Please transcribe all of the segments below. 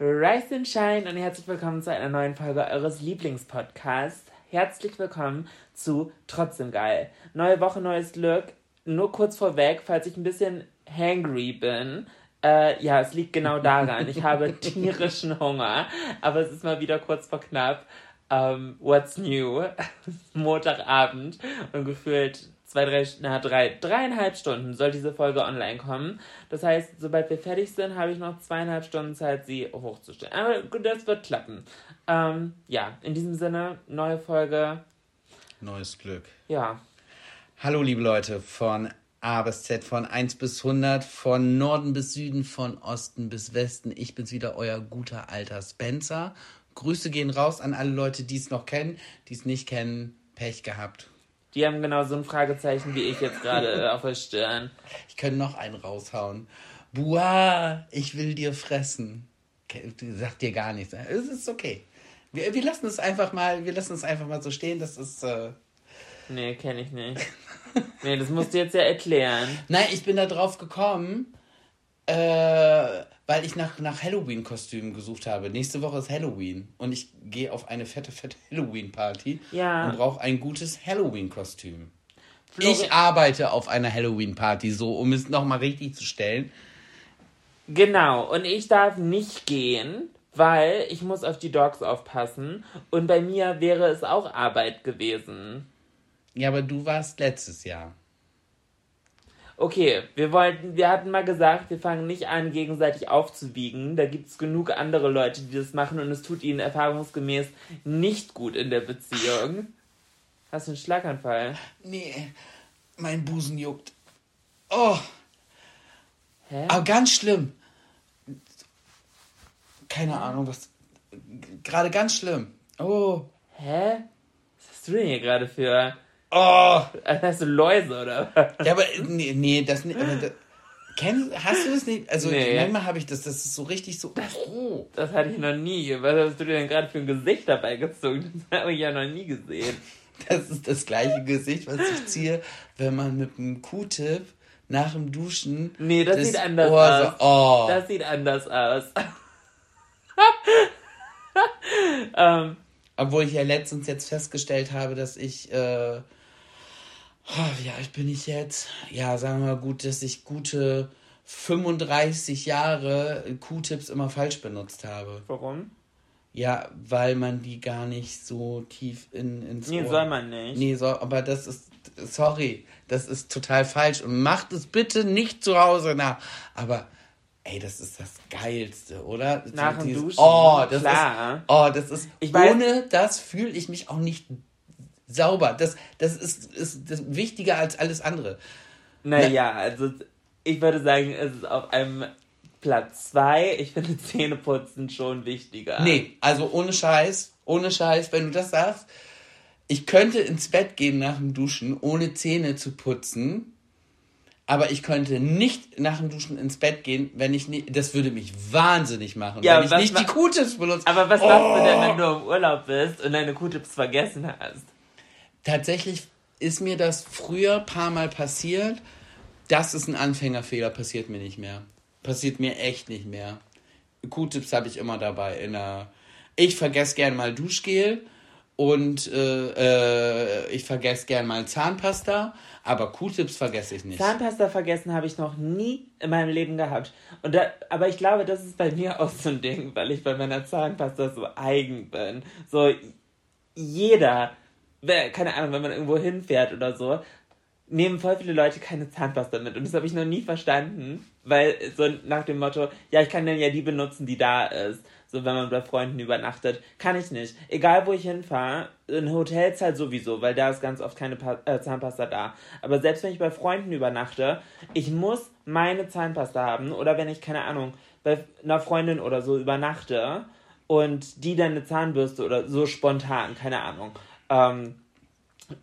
Rise and Shine und herzlich willkommen zu einer neuen Folge eures Lieblingspodcasts. Herzlich willkommen zu Trotzdem Geil. Neue Woche, neues Glück. Nur kurz vorweg, falls ich ein bisschen hangry bin. Äh, ja, es liegt genau daran. Ich habe tierischen Hunger, aber es ist mal wieder kurz vor knapp. Ähm, what's new? Montagabend und gefühlt zwei, drei, na, drei, dreieinhalb Stunden soll diese Folge online kommen. Das heißt, sobald wir fertig sind, habe ich noch zweieinhalb Stunden Zeit, sie hochzustellen. Aber gut, das wird klappen. Ähm, ja, in diesem Sinne, neue Folge. Neues Glück. Ja, Hallo, liebe Leute, von A bis Z, von 1 bis 100, von Norden bis Süden, von Osten bis Westen. Ich bin's wieder, euer guter alter Spencer. Grüße gehen raus an alle Leute, die es noch kennen, die es nicht kennen. Pech gehabt. Die haben genau so ein Fragezeichen wie ich jetzt gerade äh, auf der Stirn. Ich könnte noch einen raushauen. Buah, ich will dir fressen. Sagt dir gar nichts. Es ist okay. Wir, wir lassen es einfach mal, wir lassen es einfach mal so stehen. Das ist. Äh, Nee, kenne ich nicht. Nee, das musst du jetzt ja erklären. Nein, ich bin da drauf gekommen, äh, weil ich nach, nach Halloween-Kostümen gesucht habe. Nächste Woche ist Halloween und ich gehe auf eine fette, fette Halloween-Party Ja. und brauche ein gutes Halloween-Kostüm. Ich arbeite auf einer Halloween-Party, so um es nochmal richtig zu stellen. Genau, und ich darf nicht gehen, weil ich muss auf die Dogs aufpassen. Und bei mir wäre es auch Arbeit gewesen. Ja, aber du warst letztes Jahr. Okay, wir wollten, wir hatten mal gesagt, wir fangen nicht an, gegenseitig aufzuwiegen. Da gibt es genug andere Leute, die das machen und es tut ihnen erfahrungsgemäß nicht gut in der Beziehung. Hast du einen Schlaganfall? Nee, mein Busen juckt. Oh, Hä? aber ganz schlimm. Keine Ahnung, was. Gerade ganz schlimm. Oh. Hä? Was hast du denn hier gerade für. Oh. Hast du Läuse oder was? Ja, aber nee, nee das nicht. aber Das, kenn, hast du das nicht? Also Nee. manchmal habe ich das, das ist so richtig so. Oh. Das hatte ich noch nie. Was hast du dir denn gerade für ein Gesicht dabei gezogen? Das habe ich ja noch nie gesehen. Das ist das gleiche Gesicht, was ich ziehe, wenn man mit einem Q-Tip nach dem Duschen. Nee, das, sieht anders Ohr so, aus. oh. Das sieht anders aus. ähm, Obwohl ich ja letztens jetzt festgestellt habe, dass ich, äh, oh, wie alt bin ich jetzt? Ja, sagen wir mal gut, dass ich gute 35 Jahre Q-Tips immer falsch benutzt habe. warum? Ja, weil man die gar nicht so tief in, ins Nee, Ohr... soll man nicht. Nee, so, aber das ist, sorry, das ist total falsch und macht es bitte nicht zu Hause nach. Aber, ey, das ist das Geilste, oder? Nach dem Duschen, Oh, das klar. ist, oh, das ist, Ich ohne das fühle ich mich auch nicht sauber. Das, das ist, ist das wichtiger als alles andere. Naja, also ich würde sagen, es ist auf einem Platz zwei. Ich finde Zähneputzen schon wichtiger. Nee, also ohne Scheiß, ohne Scheiß, wenn du das sagst, ich könnte ins Bett gehen nach dem Duschen, ohne Zähne zu putzen, aber ich könnte nicht nach dem Duschen ins Bett gehen, wenn ich nicht, das würde mich wahnsinnig machen, Ja, wenn ich nicht die Q-Tips benutze. Aber was Oh. machst du denn, wenn du im Urlaub bist und deine Q-Tips vergessen hast? Tatsächlich ist mir das früher ein paar Mal passiert. Das ist ein Anfängerfehler, passiert mir nicht mehr. Passiert mir echt nicht mehr. Q-Tips habe ich immer dabei. In der ich vergesse gern mal Duschgel und äh, äh, ich vergesse gern mal Zahnpasta, aber Q-Tips vergesse ich nicht. Zahnpasta vergessen habe ich noch nie in meinem Leben gehabt. Und da, aber ich glaube, das ist bei mir auch so ein Ding, weil ich bei meiner Zahnpasta so eigen bin. So jeder, keine Ahnung, wenn man irgendwo hinfährt oder so, nehmen voll viele Leute keine Zahnpasta mit. Und das habe ich noch nie verstanden, weil so nach dem Motto, ja, ich kann dann ja die benutzen, die da ist. So, wenn man bei Freunden übernachtet. Kann ich nicht. Egal, wo ich hinfahre, in Hotels halt sowieso, weil da ist ganz oft keine pa äh, Zahnpasta da. Aber selbst wenn ich bei Freunden übernachte, ich muss meine Zahnpasta haben. Oder wenn ich, keine Ahnung, bei einer Freundin oder so übernachte und die dann eine Zahnbürste oder so spontan, keine Ahnung. Ähm,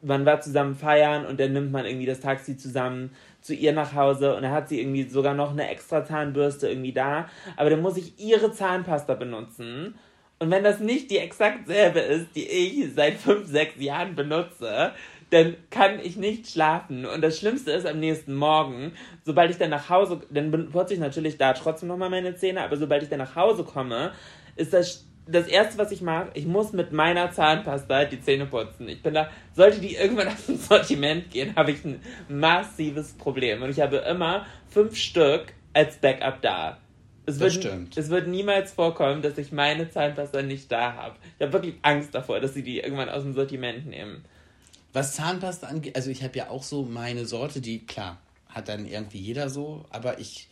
man war zusammen feiern und dann nimmt man irgendwie das Taxi zusammen zu ihr nach Hause und dann hat sie irgendwie sogar noch eine extra Zahnbürste irgendwie da, aber dann muss ich ihre Zahnpasta benutzen. Und wenn das nicht die exakt selbe ist, die ich seit fünf, sechs Jahren benutze, dann kann ich nicht schlafen. Und das Schlimmste ist am nächsten Morgen, sobald ich dann nach Hause, dann putze ich natürlich da trotzdem nochmal meine Zähne, aber sobald ich dann nach Hause komme, ist das das erste, was ich mache, ich muss mit meiner Zahnpasta die Zähne putzen. Ich bin da, sollte die irgendwann auf ein Sortiment gehen, habe ich ein massives Problem. Und ich habe immer fünf Stück als Backup da. Es wird, stimmt. Es wird niemals vorkommen, dass ich meine Zahnpasta nicht da habe. Ich habe wirklich Angst davor, dass sie die irgendwann aus dem Sortiment nehmen. Was Zahnpasta angeht, also ich habe ja auch so meine Sorte, die, klar, hat dann irgendwie jeder so, aber ich,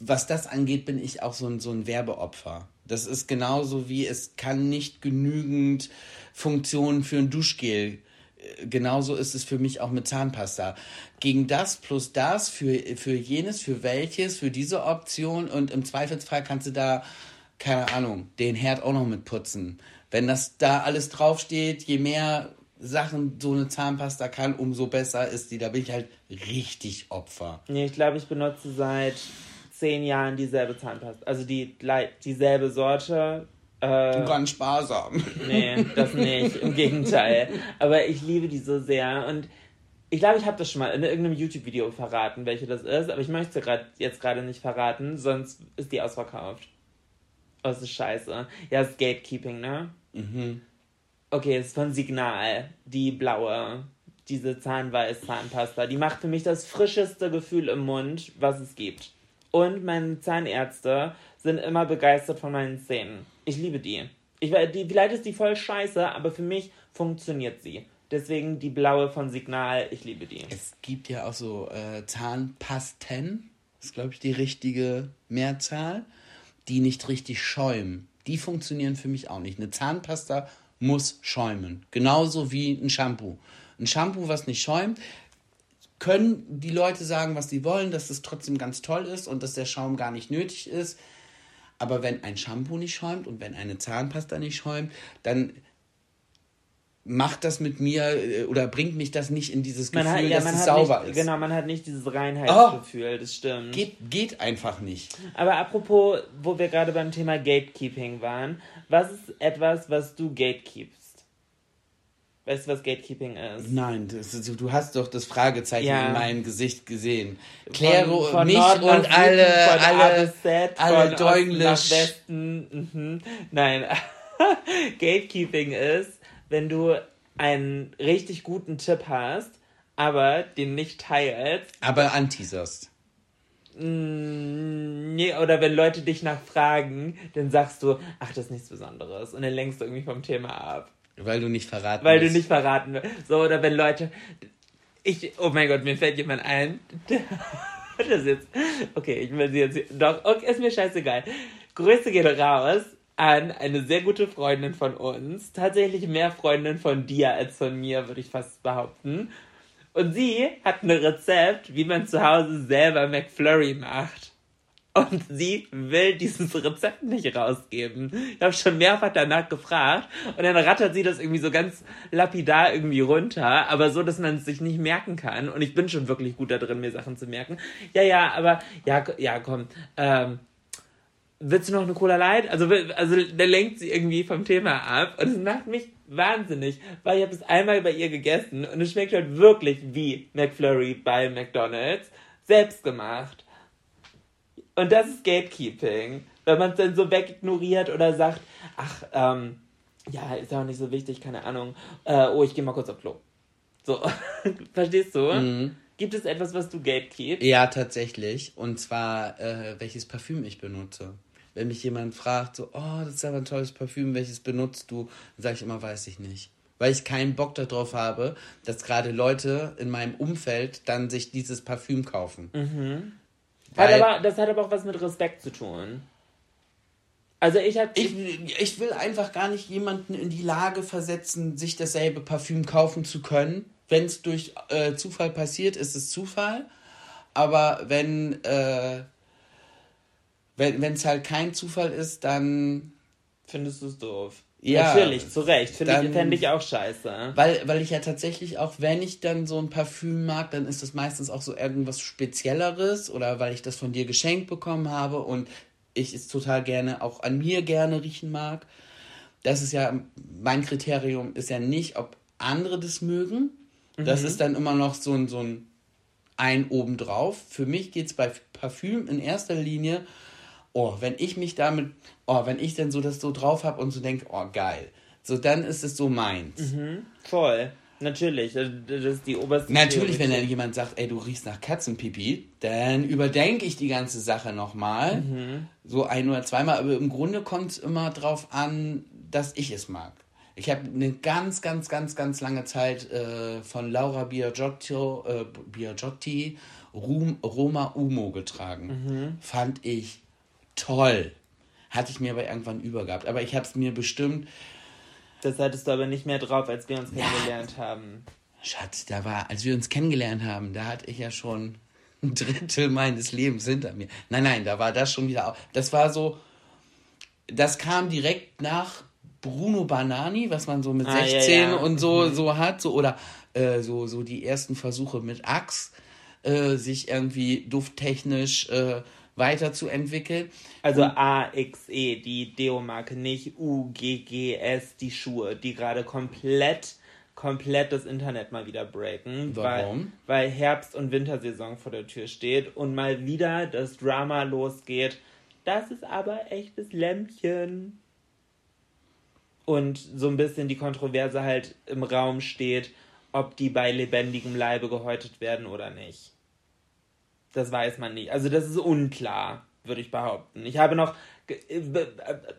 was das angeht, bin ich auch so ein, so ein Werbeopfer. Das ist genauso wie es kann nicht genügend Funktionen für ein Duschgel. Genauso ist es für mich auch mit Zahnpasta. Gegen das plus das, für, für jenes, für welches, für diese Option und im Zweifelsfall kannst du da, keine Ahnung, den Herd auch noch mit putzen. Wenn das da alles draufsteht, je mehr Sachen so eine Zahnpasta kann, umso besser ist die. Da bin ich halt richtig Opfer. Nee, ich glaube, ich benutze seit zehn Jahren dieselbe Zahnpasta. Also die, dieselbe Sorte. Äh, Ganz sparsam. Nee, das nicht. Im Gegenteil. Aber ich liebe die so sehr. Und ich glaube, ich habe das schon mal in irgendeinem YouTube-Video verraten, welche das ist. Aber ich möchte grad, jetzt gerade nicht verraten, sonst ist die ausverkauft. Oh, das ist scheiße. Ja, das ist Gatekeeping, ne? Mhm. Okay, es ist von Signal. Die blaue. Diese Zahnweiß-Zahnpasta. Die macht für mich das frischeste Gefühl im Mund, was es gibt. Und meine Zahnärzte sind immer begeistert von meinen Zähnen. Ich liebe die. Ich, die vielleicht ist die voll scheiße, aber für mich funktioniert sie. Deswegen die blaue von Signal, ich liebe die. Es gibt ja auch so äh, Zahnpasten, ist glaube ich die richtige Mehrzahl, die nicht richtig schäumen. Die funktionieren für mich auch nicht. Eine Zahnpasta muss schäumen. Genauso wie ein Shampoo. Ein Shampoo, was nicht schäumt, können die Leute sagen, was sie wollen, dass es trotzdem ganz toll ist und dass der Schaum gar nicht nötig ist. Aber wenn ein Shampoo nicht schäumt und wenn eine Zahnpasta nicht schäumt, dann macht das mit mir äh, oder bringt mich das nicht in dieses Gefühl, hat, ja, dass es sauber nicht, ist. Genau, man hat nicht dieses Reinheitsgefühl, oh, das stimmt. Geht, geht einfach nicht. Aber apropos, wo wir gerade beim Thema Gatekeeping waren, was ist etwas, was du gatekeepst? Weißt du, was Gatekeeping ist? Nein, das, du hast doch das Fragezeichen ja. in meinem Gesicht gesehen. Kläre von, von mich Nord und Süden, alle, alle, alle Deutsch. Nach Westen. Mhm. Nein, Gatekeeping ist, wenn du einen richtig guten Tipp hast, aber den nicht teilst. Aber anteaserst. Mm, nee, oder wenn Leute dich nachfragen, dann sagst du, ach, das ist nichts Besonderes. Und dann lenkst du irgendwie vom Thema ab. Weil du nicht verraten Weil willst. du nicht verraten willst. So, oder wenn Leute. Ich, oh mein Gott, mir fällt jemand ein. das jetzt. Okay, ich will sie jetzt. Doch, okay, ist mir scheißegal. Grüße gehen raus an eine sehr gute Freundin von uns. Tatsächlich mehr Freundin von dir als von mir, würde ich fast behaupten. Und sie hat ein Rezept, wie man zu Hause selber McFlurry macht. Und sie will dieses Rezept nicht rausgeben. Ich habe schon mehrfach danach gefragt und dann rattert sie das irgendwie so ganz lapidar irgendwie runter, aber so, dass man es sich nicht merken kann. Und ich bin schon wirklich gut da drin, mir Sachen zu merken. Ja, ja, aber ja, ja, komm. Ähm, willst du noch eine Cola Light? Also, also da lenkt sie irgendwie vom Thema ab und es macht mich wahnsinnig, weil ich habe es einmal bei ihr gegessen und es schmeckt halt wirklich wie McFlurry bei McDonald's, selbst gemacht. Und das ist Gatekeeping. Wenn man es dann so wegignoriert oder sagt, ach, ähm, Ja, ist ja auch nicht so wichtig, keine Ahnung. Äh, oh, ich gehe mal kurz auf Klo. So, verstehst du? Mhm. Gibt es etwas, was du gatekeepst? Ja, tatsächlich. Und zwar, äh, welches Parfüm ich benutze. Wenn mich jemand fragt, so, oh, das ist aber ein tolles Parfüm, welches benutzt du? Dann sage ich immer, weiß ich nicht. Weil ich keinen Bock darauf habe, dass gerade Leute in meinem Umfeld dann sich dieses Parfüm kaufen. Hat Weil- aber, das hat aber auch was mit Respekt zu tun. Also ich hab, Ich, ich will einfach gar nicht jemanden in die Lage versetzen, sich dasselbe Parfüm kaufen zu können. Wenn es durch äh, Zufall passiert, ist es Zufall. Aber wenn äh, wenn es halt kein Zufall ist, dann findest du es doof. Ja, Natürlich, zu Recht. Finde ich, fände ich auch scheiße. weil weil ich ja tatsächlich auch wenn ich dann so ein Parfüm mag, dann ist das meistens auch so irgendwas Spezielleres oder weil ich das von dir geschenkt bekommen habe und ich es total gerne auch an mir gerne riechen mag. Das ist ja mein Kriterium ist ja nicht, ob andere das mögen. Das ist dann immer noch so ein so ein ein obendrauf. Für mich geht es bei Parfüm in erster Linie, oh, wenn ich mich damit, oh, wenn ich dann so das so drauf habe und so denke, oh, geil. So, dann ist es so meins. Voll. Natürlich. Das das ist die oberste Natürlich, wenn Priorität. dann jemand sagt, ey, du riechst nach Katzenpipi, dann überdenke ich die ganze Sache nochmal. So ein oder zweimal. Aber im Grunde kommt es immer drauf an, dass ich es mag. Ich habe eine ganz, ganz, ganz, ganz lange Zeit äh, von Laura Biagiotti, äh, Biagiotti Rum, Roma Umo getragen. Fand ich toll. Hatte ich mir aber irgendwann übergehabt. Aber ich habe es mir bestimmt Das hattest du aber nicht mehr drauf, als wir uns kennengelernt haben. Schatz, da war, als wir uns kennengelernt haben, da hatte ich ja schon ein Drittel meines Lebens hinter mir. Nein, nein, da war das schon wieder. au- Das war so, das kam direkt nach Bruno Banani, was man so mit Ah, ja, 16 ja. und so so hat, so oder äh, so so die ersten Versuche mit Axe, äh, sich irgendwie dufttechnisch äh, weiterzuentwickeln. Also AXE, die Deo-Marke, nicht UGGS, die Schuhe, die gerade komplett, komplett das Internet mal wieder breaken. Warum? Weil, weil Herbst- und Wintersaison vor der Tür steht und mal wieder das Drama losgeht. Das ist aber echtes Lämpchen. Und so ein bisschen die Kontroverse halt im Raum steht, ob die bei lebendigem Leibe gehäutet werden oder nicht. Das weiß man nicht. Also das ist unklar, würde ich behaupten. Ich habe noch... ge- äh,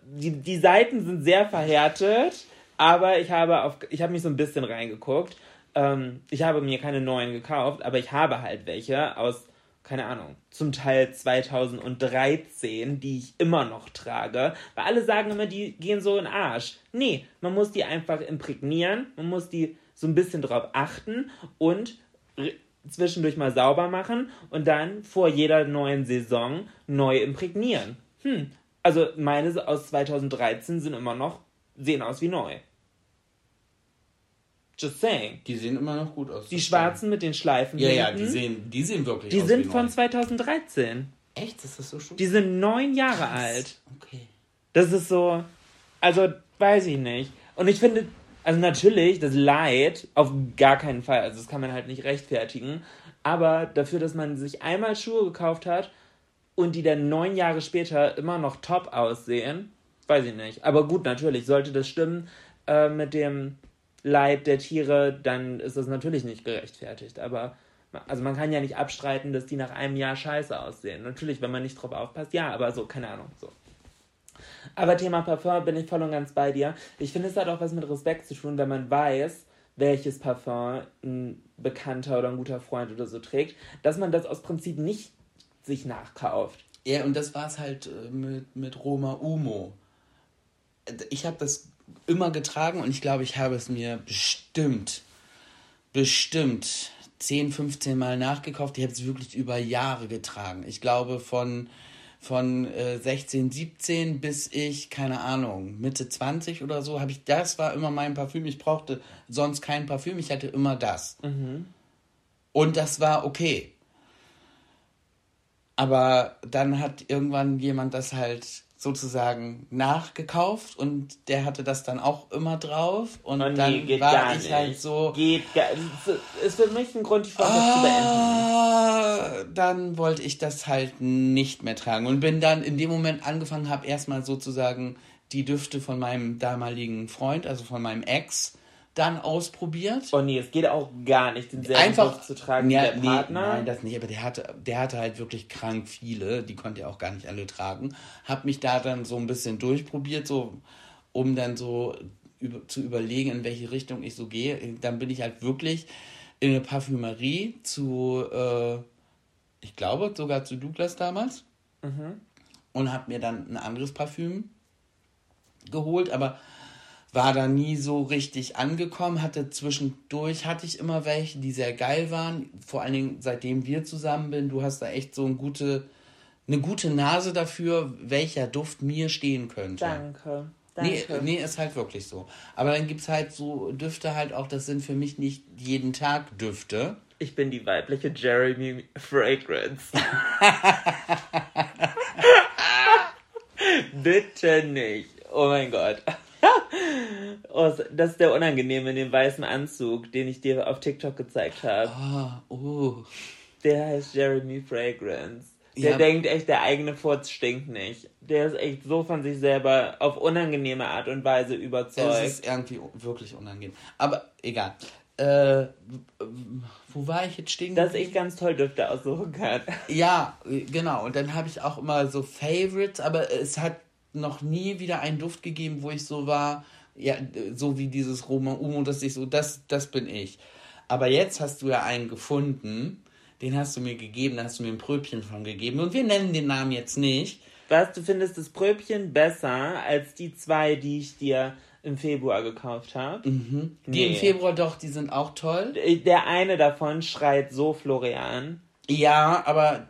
Die, die Seiten sind sehr verhärtet, aber ich habe, auf, ich habe mich so ein bisschen reingeguckt. Ähm, ich habe mir keine neuen gekauft, aber ich habe halt welche aus, keine Ahnung, zum Teil 2013, die ich immer noch trage. Weil alle sagen immer, die gehen so in den Arsch. Nee, man muss die einfach imprägnieren, man muss die so ein bisschen drauf achten und zwischendurch mal sauber machen und dann vor jeder neuen Saison neu imprägnieren. Hm, also meine aus 2013 sind immer noch, sehen aus wie neu. Just saying. Die sehen immer noch gut aus. Die schwarzen mit den Schleifen Ja, ja, die sehen, die sehen wirklich die aus sind wie von neu. 2013. Echt? Ist das so schon? Die sind neun Jahre alt. Okay. Das ist so, also weiß ich nicht. Und ich finde, also natürlich, das Leid auf gar keinen Fall, also das kann man halt nicht rechtfertigen, aber dafür, dass man sich einmal Schuhe gekauft hat und die dann neun Jahre später immer noch top aussehen, weiß ich nicht. Aber gut, natürlich, sollte das stimmen äh, mit dem Leid der Tiere, dann ist das natürlich nicht gerechtfertigt. Aber also man kann ja nicht abstreiten, dass die nach einem Jahr scheiße aussehen. Natürlich, wenn man nicht drauf aufpasst, ja, aber so, keine Ahnung, so. Aber Thema Parfum bin ich voll und ganz bei dir. Ich finde, es hat auch was mit Respekt zu tun, wenn man weiß, welches Parfum ein Bekannter oder ein guter Freund oder so trägt, dass man das aus Prinzip nicht sich nachkauft. Ja, und das war es halt äh, mit, mit Roma Umo. Ich habe das immer getragen und ich glaube, ich habe es mir bestimmt, bestimmt 10, 15 Mal nachgekauft. Ich habe es wirklich über Jahre getragen. Ich glaube, von, von äh, 16, 17 bis ich, keine Ahnung, Mitte 20 oder so, habe ich, das war immer mein Parfüm. Ich brauchte sonst kein Parfüm, ich hatte immer das. Und das war okay. Aber dann hat irgendwann jemand das halt sozusagen nachgekauft und der hatte das dann auch immer drauf und Oh nee, dann geht war ich nicht. halt so Geht gar Ist für mich ein Grund, die Freundschaft zu beenden. ah, dann wollte ich das halt nicht mehr tragen und bin dann in dem Moment angefangen habe erstmal sozusagen die Düfte von meinem damaligen Freund, also von meinem Ex, dann ausprobiert. Oh nee, es geht auch gar nicht, den selben Einfach Duft zu tragen ja, wie der nee, Partner. nein, das nicht, aber der hatte, der hatte halt wirklich krank viele, die konnte er auch gar nicht alle tragen. Hab mich da dann so ein bisschen durchprobiert, so um dann so über, zu überlegen, in welche Richtung ich so gehe. Dann bin ich halt wirklich in eine Parfümerie zu, äh, ich glaube sogar zu Douglas damals und habe mir dann ein anderes Parfüm geholt, aber war da nie so richtig angekommen, hatte zwischendurch, hatte ich immer welche, die sehr geil waren, vor allen Dingen seitdem wir zusammen sind, du hast da echt so eine gute, eine gute Nase dafür, welcher Duft mir stehen könnte. Danke. Nee, Danke. nee, ist halt wirklich so. Aber dann gibt es halt so Düfte halt auch, das sind für mich nicht jeden Tag Düfte. Ich bin die weibliche Jeremy Fragrance. Bitte nicht. Oh mein Gott. Oh, das ist der Unangenehme in dem weißen Anzug, den ich dir auf TikTok gezeigt habe. Ah, oh. Der heißt Jeremy Fragrance. Der Ja. denkt echt, der eigene Furz stinkt nicht. Der ist echt so von sich selber auf unangenehme Art und Weise Es überzeugt. ist irgendwie wirklich unangenehm. Aber egal. Äh, wo war ich jetzt stehen? dass ich ganz toll Düfte aussuchen kann. Ja, genau. Und dann habe ich auch immer so Favorites, aber es hat noch nie wieder einen Duft gegeben, wo ich so war, ja, so wie dieses Roma Umo, dass ich so, das, das bin ich. Aber jetzt hast du ja einen gefunden, den hast du mir gegeben, da hast du mir ein Pröbchen von gegeben. Und wir nennen den Namen jetzt nicht. Was, du findest das Pröbchen besser als die zwei, die ich dir im Februar gekauft habe? Die Nee. im Februar doch, die sind auch toll. Der eine davon schreit so Florian. Ja, aber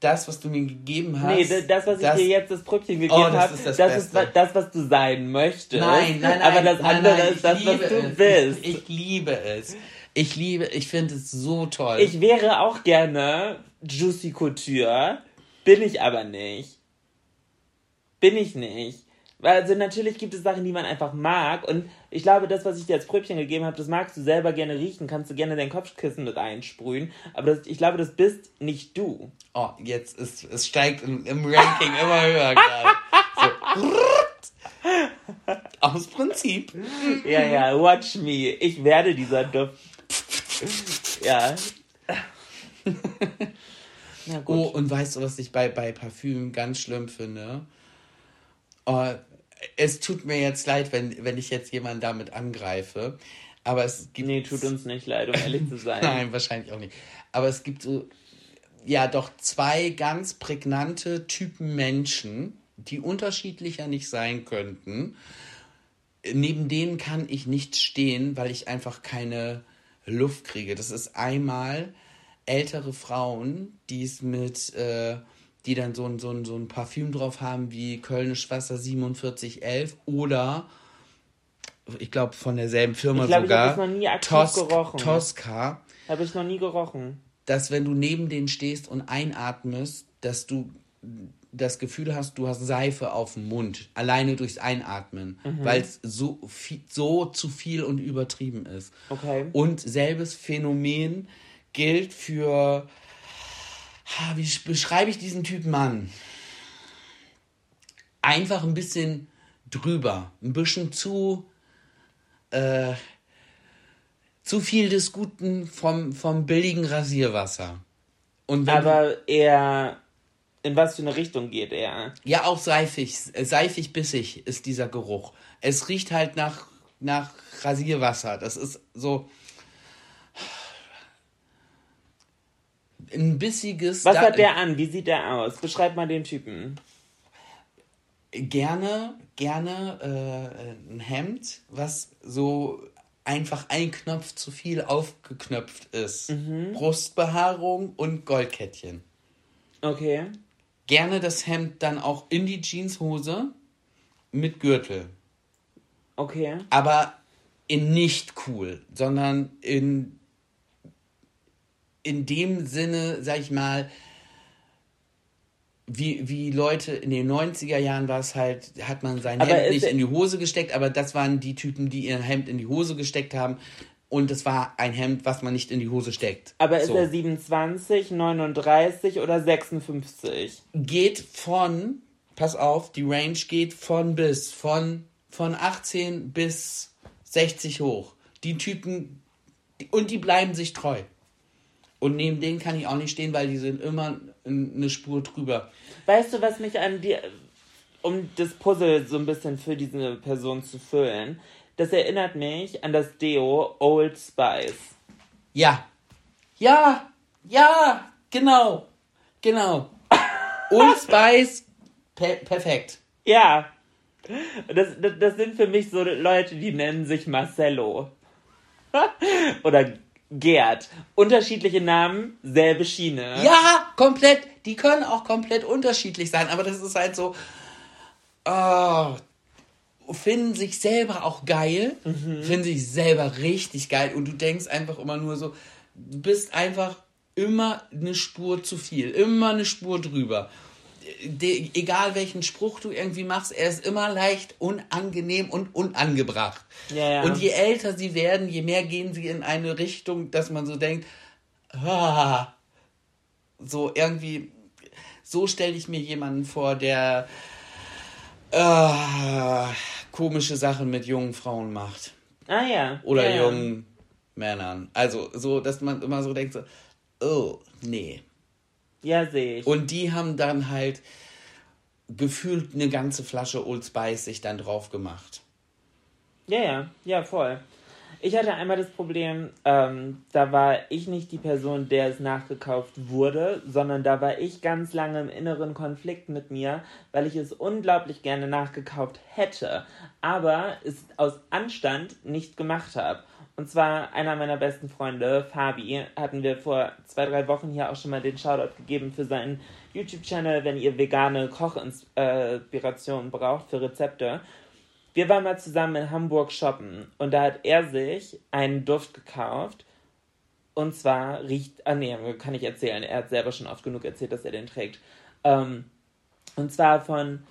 das, was du mir gegeben hast. Nee, das, was ich das- dir jetzt das Pröbchen gegeben Oh, das habe, ist das das ist das, was du sein möchtest. Nein, nein, nein. Aber das nein, andere nein, ist ich das, was du es. bist. Ich, ich liebe es. Ich liebe, ich finde es so toll. Ich wäre auch gerne Juicy Couture, bin ich aber nicht. Bin ich nicht. Also natürlich gibt es Sachen, die man einfach mag und ich glaube, das, was ich dir als Pröbchen gegeben habe, das magst du selber gerne riechen, kannst du gerne dein Kopfkissen mit einsprühen, aber das, ich glaube, das bist nicht du. oh, jetzt ist, es steigt im, im Ranking immer höher gerade. So. Aus Prinzip. Ja, ja, watch me. Ich werde dieser Duft. Ja. Na gut. Oh, und weißt du, was ich bei, bei Parfüm ganz schlimm finde? Oh, es tut mir jetzt leid, wenn, wenn ich jetzt jemanden damit angreife. Aber es gibt. nee, tut uns nicht leid, um ehrlich zu sein. Nein, wahrscheinlich auch nicht. Aber es gibt so, ja, doch zwei ganz prägnante Typen Menschen, die unterschiedlicher nicht sein könnten. Neben denen kann ich nicht stehen, weil ich einfach keine Luft kriege. Das ist einmal ältere Frauen, die es mit, äh, die dann so ein, so, ein, so ein Parfüm drauf haben wie Kölnisch Wasser 4711 oder ich glaube von derselben Firma Ich glaub, ich sogar hab das noch nie aktiv Tos gerochen. Tosca, Habe ich noch nie gerochen. dass wenn du neben denen stehst und einatmest, dass du das Gefühl hast, du hast Seife auf dem Mund, alleine durchs Einatmen, Mhm. weil es so, viel, so zu viel und übertrieben ist. Okay. Und selbes Phänomen gilt für, wie sch- beschreibe ich diesen Typen Mann? Einfach ein bisschen drüber, ein bisschen zu, äh, zu viel des Guten vom, vom billigen Rasierwasser. Und Aber er. In was für eine Richtung geht er? Ja, auch seifig, seifig bissig ist dieser Geruch. Es riecht halt nach, nach Rasierwasser. Das ist so ein bissiges. Was da- hat der an? Wie sieht der aus? Beschreib mal den Typen. Gerne, gerne äh, ein Hemd, was so einfach ein Knopf zu viel aufgeknöpft ist. Brustbehaarung und Goldkettchen. Okay. Gerne das Hemd dann auch in die Jeanshose mit Gürtel. Okay. aber in nicht cool, sondern in, in dem Sinne, sag ich mal, wie, wie Leute in den 90er Jahren war es halt, hat man sein Aber Hemd ist nicht in die Hose gesteckt, aber das waren die Typen, die ihr Hemd in die Hose gesteckt haben. Und es war ein Hemd, was man nicht in die Hose steckt. Aber ist So. er 27, 39 oder 56? Geht von pass auf, die Range geht von bis, von, von 18 bis 60 hoch. Die Typen, und die bleiben sich treu. Und neben denen kann ich auch nicht stehen, weil die sind immer eine Spur drüber. Weißt du, was mich an dir, um das Puzzle so ein bisschen für diese Person zu füllen, das erinnert mich an das Deo Old Spice. Ja. Ja. Ja. Genau. Genau. Old Spice. Per perfekt. Ja. Das, das, das sind für mich so Leute, die nennen sich Marcello. Oder Gerd. Unterschiedliche Namen, selbe Schiene. Ja, komplett. Die können auch komplett unterschiedlich sein, aber das ist halt so. Oh, finden sich selber auch geil, mhm. finden sich selber richtig geil und du denkst einfach immer nur so, du bist einfach immer eine Spur zu viel, immer eine Spur drüber. De, egal welchen Spruch du irgendwie machst, er ist immer leicht unangenehm und unangebracht. Ja, ja. Und je älter sie werden, je mehr gehen sie in eine Richtung, dass man so denkt, ah, so irgendwie, so stelle ich mir jemanden vor, der äh, komische Sachen mit jungen Frauen macht. Ah ja. Oder ja, jungen Männern. Also so, dass man immer so denkt, so, oh, nee. Ja, sehe ich. Und die haben dann halt gefühlt eine ganze Flasche Old Spice sich dann drauf gemacht. Ja, ja, ja, voll. Ich hatte einmal das Problem, ähm, da war ich nicht die Person, der es nachgekauft wurde, sondern da war ich ganz lange im inneren Konflikt mit mir, weil ich es unglaublich gerne nachgekauft hätte, aber es aus Anstand nicht gemacht habe. Und zwar einer meiner besten Freunde, Fabi, hatten wir vor zwei, drei Wochen hier auch schon mal den Shoutout gegeben für seinen YouTube-Channel, wenn ihr vegane Kochinspiration braucht für Rezepte. Wir waren mal zusammen in Hamburg shoppen und da hat er sich einen Duft gekauft. Und zwar riecht, ah nee, kann ich erzählen, er hat selber schon oft genug erzählt, dass er den trägt. Ähm, und zwar von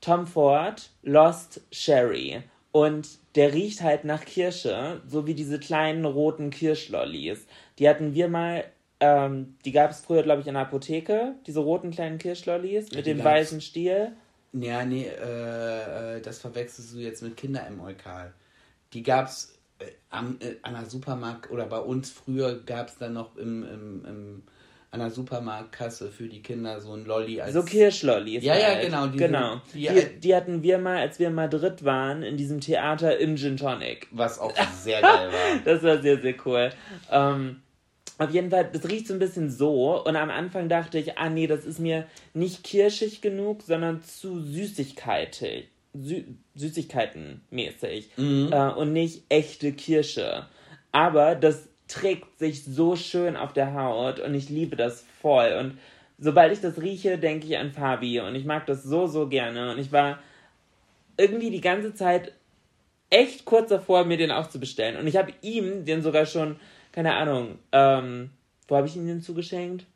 Tom Ford Lost Sherry. Und der riecht halt nach Kirsche, so wie diese kleinen roten Kirschlollis. Die hatten wir mal, ähm, die gab es früher, glaube ich, in der Apotheke, diese roten kleinen Kirschlollis mit dem weißen Stiel. Ja, nee, äh, äh, das verwechselst du jetzt mit Kinder im Eukal. Die gab's äh, am, äh, an der Supermarkt oder bei uns früher gab es dann noch im, im, im, an der Supermarktkasse für die Kinder so ein Lolli. Als so Kirschlollis. Ja, halt. ja, genau. Die genau. Die, die, die, hatten wir mal, als wir in Madrid waren, in diesem Theater im Gin Tonic. Was auch sehr geil war. das war sehr, sehr cool. Ähm, auf jeden Fall, das riecht so ein bisschen so. Und am Anfang dachte ich, ah nee, das ist mir nicht kirschig genug, sondern zu süßigkeitig. Sü Süßigkeitenmäßig. Mhm. Äh, und nicht echte Kirsche. Aber das trägt sich so schön auf der Haut und ich liebe das voll. Und sobald ich das rieche, denke ich an Fabi. Und ich mag das so, so gerne. Und ich war irgendwie die ganze Zeit echt kurz davor, mir den auch zu bestellen. Und ich habe ihm den sogar schon keine Ahnung, ähm, wo habe ich ihn denn zugeschenkt?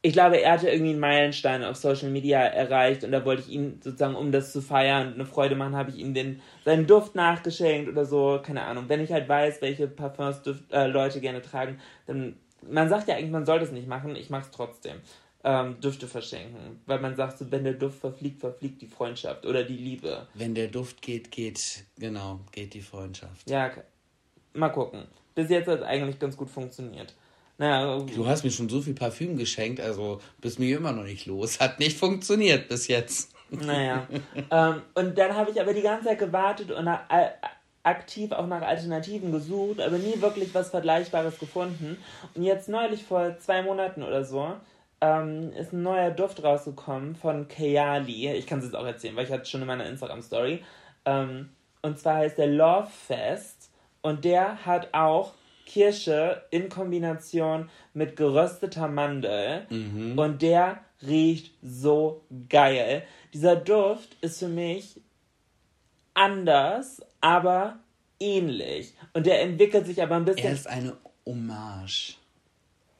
Ich glaube, er hatte irgendwie einen Meilenstein auf Social Media erreicht und da wollte ich ihm sozusagen, um das zu feiern, eine Freude machen, habe ich ihm den, seinen Duft nachgeschenkt oder so, keine Ahnung. Wenn ich halt weiß, welche Parfums Duft, äh, Leute gerne tragen, dann, man sagt ja eigentlich, man soll das nicht machen, ich mache es trotzdem. Ähm, Düfte verschenken, weil man sagt, so, wenn der Duft verfliegt, verfliegt die Freundschaft oder die Liebe. Wenn der Duft geht, geht, genau, geht die Freundschaft. Ja, mal gucken bis jetzt hat es eigentlich ganz gut funktioniert. Naja, du hast mir schon so viel Parfüm geschenkt, also bist mir immer noch nicht los. Hat nicht funktioniert bis jetzt. Naja. ähm, und dann habe ich aber die ganze Zeit gewartet und nach, äh, aktiv auch nach Alternativen gesucht, aber nie wirklich was Vergleichbares gefunden. Und jetzt neulich vor zwei Monaten oder so ähm, ist ein neuer Duft rausgekommen von Kayali. Ich kann es jetzt auch erzählen, weil ich hatte es schon in meiner Instagram-Story. Ähm, und zwar heißt der Love Fest und der hat auch Kirsche in Kombination mit gerösteter Mandel. Mhm. Und der riecht so geil. Dieser Duft ist für mich anders, aber ähnlich. Und der entwickelt sich aber ein bisschen. Er ist eine Hommage.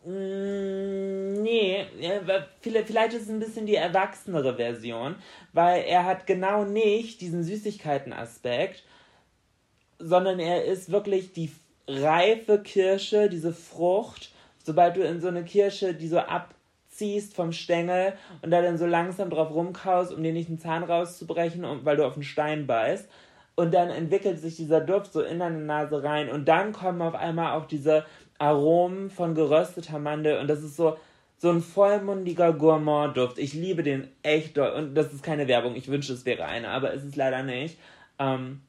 Mm, nee, vielleicht ist es ein bisschen die erwachsenere Version, weil er hat genau nicht diesen Süßigkeiten-Aspekt, sondern er ist wirklich die reife Kirsche, diese Frucht. Sobald du in so eine Kirsche, die so ab abziehst vom Stängel und da dann so langsam drauf rumkaust, um dir nicht einen Zahn rauszubrechen, und, weil du auf einen Stein beißt. Und dann entwickelt sich dieser Duft so in deine Nase rein und dann kommen auf einmal auch diese Aromen von gerösteter Mandel und das ist so, so ein vollmundiger Gourmand-Duft. Ich liebe den echt doll. Und das ist keine Werbung. Ich wünsche, es wäre eine, aber es ist leider nicht. Ähm,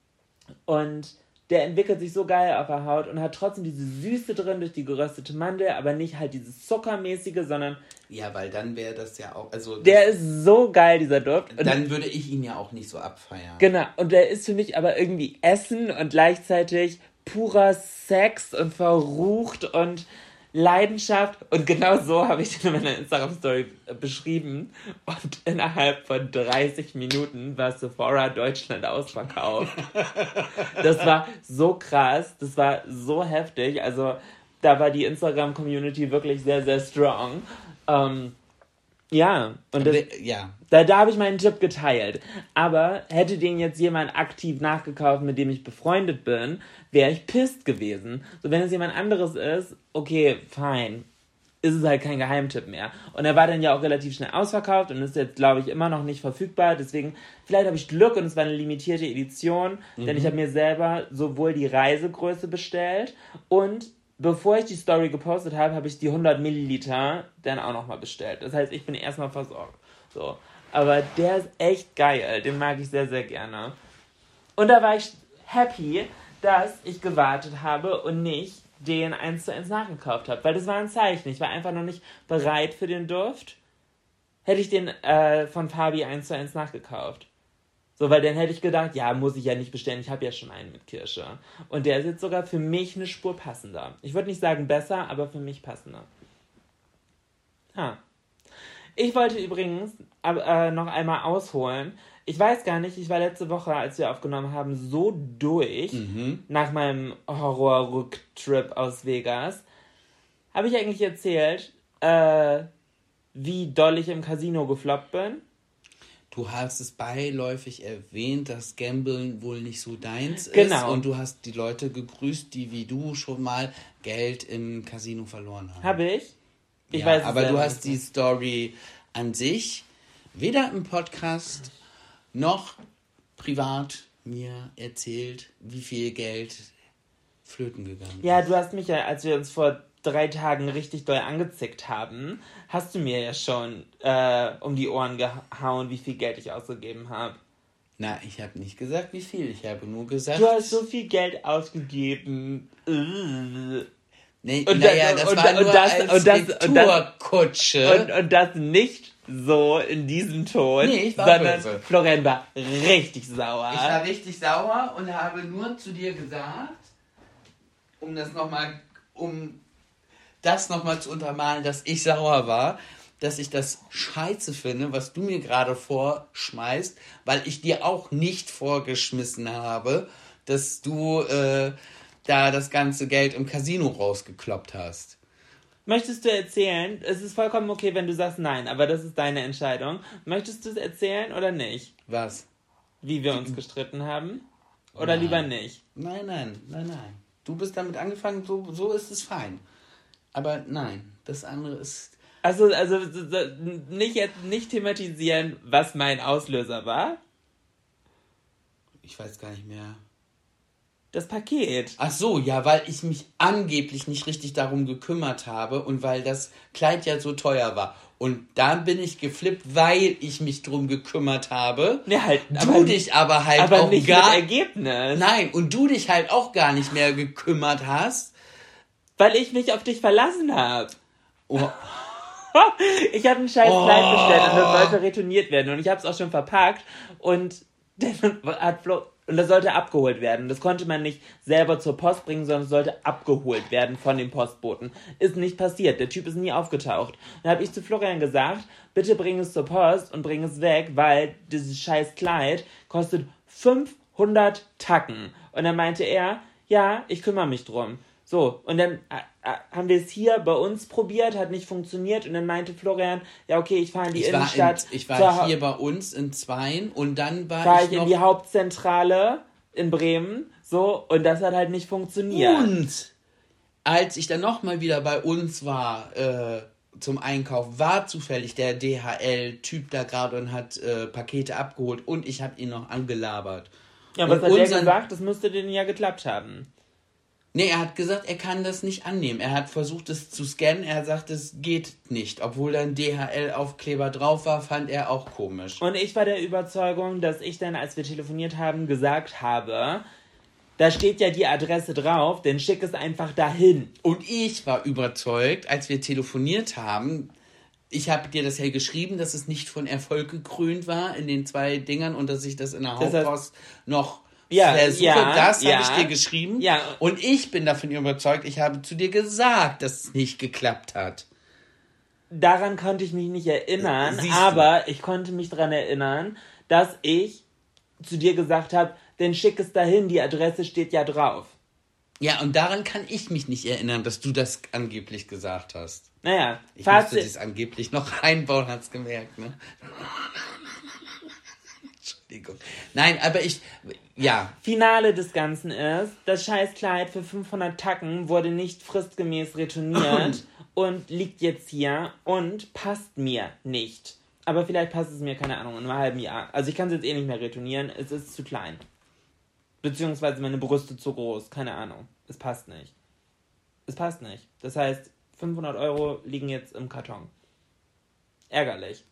und der entwickelt sich so geil auf der Haut und hat trotzdem diese Süße drin durch die geröstete Mandel, aber nicht halt dieses Zuckermäßige, sondern. Ja, weil dann wäre das ja auch. Also der ist so geil, dieser Duft. Und dann würde ich ihn ja auch nicht so abfeiern. Genau. Und der ist für mich aber irgendwie Essen und gleichzeitig purer Sex und verrucht und Leidenschaft. Und genau so habe ich den in meiner Instagram-Story beschrieben. Und innerhalb von 30 Minuten war Sephora Deutschland ausverkauft. Das war so krass. Das war so heftig. Also da war die Instagram-Community wirklich sehr, sehr strong. Ähm, ja, und das, ja. da, da habe ich meinen Tipp geteilt. Aber hätte den jetzt jemand aktiv nachgekauft, mit dem ich befreundet bin, wäre ich pisst gewesen. So, wenn es jemand anderes ist, okay, fein. Ist es halt kein Geheimtipp mehr. Und er war dann ja auch relativ schnell ausverkauft und ist jetzt, glaube ich, immer noch nicht verfügbar. Deswegen, vielleicht habe ich Glück und es war eine limitierte Edition, mhm. denn ich habe mir selber sowohl die Reisegröße bestellt und bevor ich die Story gepostet habe, habe ich die 100 Milliliter dann auch nochmal bestellt. Das heißt, ich bin erstmal versorgt. So. Aber der ist echt geil. Den mag ich sehr, sehr gerne. Und da war ich happy, dass ich gewartet habe und nicht den 1 zu 1 nachgekauft habe. Weil das war ein Zeichen. Ich war einfach noch nicht bereit für den Duft. Hätte ich den äh, von Fabi 1 zu 1 nachgekauft. So, weil dann hätte ich gedacht, ja, muss ich ja nicht bestellen, ich habe ja schon einen mit Kirsche. Und der ist jetzt sogar für mich eine Spur passender. Ich würde nicht sagen besser, aber für mich passender. Ha. Ich wollte übrigens äh, noch einmal ausholen. Ich weiß gar nicht, ich war letzte Woche, als wir aufgenommen haben, so durch mhm. nach meinem Horror-Rücktrip aus Vegas. Habe ich eigentlich erzählt, äh, wie doll ich im Casino gefloppt bin? Du hast es beiläufig erwähnt, dass Gambeln wohl nicht so deins genau. ist. Und du hast die Leute gegrüßt, die wie du schon mal Geld im Casino verloren haben. Habe ich? Ich ja, weiß Aber du hast die Story an sich weder im Podcast noch privat mir erzählt, wie viel Geld flöten gegangen ist. Ja, du hast mich ja, als wir uns vor drei Tagen richtig doll angezickt haben, hast du mir ja schon äh, um die Ohren gehauen, wie viel Geld ich ausgegeben habe. Na, ich habe nicht gesagt, wie viel. Ich habe nur gesagt. Du hast so viel Geld ausgegeben. Nee, und naja, das, das war und, nur das, als und das, und das, und, und das nicht so in diesem Ton, nee, ich war sondern böse. Florian war richtig sauer. Ich war richtig sauer und habe nur zu dir gesagt, um das nochmal, um das nochmal zu untermalen, dass ich sauer war, dass ich das scheiße finde, was du mir gerade vorschmeißt, weil ich dir auch nicht vorgeschmissen habe, dass du äh, da das ganze Geld im Casino rausgekloppt hast. Möchtest du erzählen? Es ist vollkommen okay, wenn du sagst nein, aber das ist deine Entscheidung. Möchtest du es erzählen oder nicht? Was? Wie wir uns gestritten haben? Oder nein. lieber nicht? Nein, nein, nein, nein. Du bist damit angefangen, so, so ist es fein. Aber nein, das andere ist. Also, also nicht jetzt nicht thematisieren, was mein Auslöser war. Ich weiß gar nicht mehr. Das Paket. Ach so, ja, weil ich mich angeblich nicht richtig darum gekümmert habe und weil das Kleid ja so teuer war. Und dann bin ich geflippt, weil ich mich drum gekümmert habe. Ja, halt, du aber, dich aber halt aber auch nicht gar mit Ergebnis. Nein, und du dich halt auch gar nicht mehr gekümmert hast. Weil ich mich auf dich verlassen habe. Oh. ich habe ein scheiß Kleid oh. bestellt und das sollte retourniert werden. Und ich habe es auch schon verpackt. Und dann hat Flo und das sollte abgeholt werden. Das konnte man nicht selber zur Post bringen, sondern es sollte abgeholt werden von dem Postboten. Ist nicht passiert. Der Typ ist nie aufgetaucht. Dann habe ich zu Florian gesagt, bitte bring es zur Post und bring es weg, weil dieses scheiß Kleid kostet 500 Tacken. Und dann meinte er, ja, ich kümmere mich drum. So, und dann äh, äh, haben wir es hier bei uns probiert, hat nicht funktioniert und dann meinte Florian, ja okay, ich fahre in die ich Innenstadt. In, ich war hier bei uns in Zweien und dann war, war ich, ich in die Hauptzentrale in Bremen, so, und das hat halt nicht funktioniert. Und als ich dann nochmal wieder bei uns war, äh, zum Einkauf, war zufällig der DHL-Typ da gerade und hat äh, Pakete abgeholt und ich habe ihn noch angelabert. Ja, was Und hat der unseren- gesagt? Das müsste denen ja geklappt haben. Nee, er hat gesagt, er kann das nicht annehmen. Er hat versucht, es zu scannen. Er sagt, es geht nicht. Obwohl da ein DHL-Aufkleber drauf war, fand er auch komisch. Und ich war der Überzeugung, dass ich dann, als wir telefoniert haben, gesagt habe, da steht ja die Adresse drauf, dann schick es einfach dahin. Und ich war überzeugt, als wir telefoniert haben, ich habe dir das ja geschrieben, dass es nicht von Erfolg gekrönt war in den zwei Dingern und dass ich das in der Das heißt- Hauptpost noch Ja, versuche. ja, das ja. habe ich dir geschrieben. Ja. Und ich bin davon überzeugt, ich habe zu dir gesagt, dass es nicht geklappt hat. Daran konnte ich mich nicht erinnern, Siehst du. aber ich konnte mich daran erinnern, dass ich zu dir gesagt habe, dann schick es dahin, die Adresse steht ja drauf. Ja, und daran kann ich mich nicht erinnern, dass du das angeblich gesagt hast. Naja, Ich musste Fazit. das angeblich noch einbauen, hat's gemerkt, ne? Entschuldigung. Nein, aber ich, ja, Finale des Ganzen ist, das Scheißkleid für 500 Tacken wurde nicht fristgemäß retourniert und liegt jetzt hier und passt mir nicht. Aber vielleicht passt es mir, keine Ahnung, in einem halben Jahr. Also ich kann es jetzt eh nicht mehr retournieren, es ist zu klein. Beziehungsweise meine Brüste zu groß, keine Ahnung. Es passt nicht. Es passt nicht. Das heißt, 500 Euro liegen jetzt im Karton. Ärgerlich.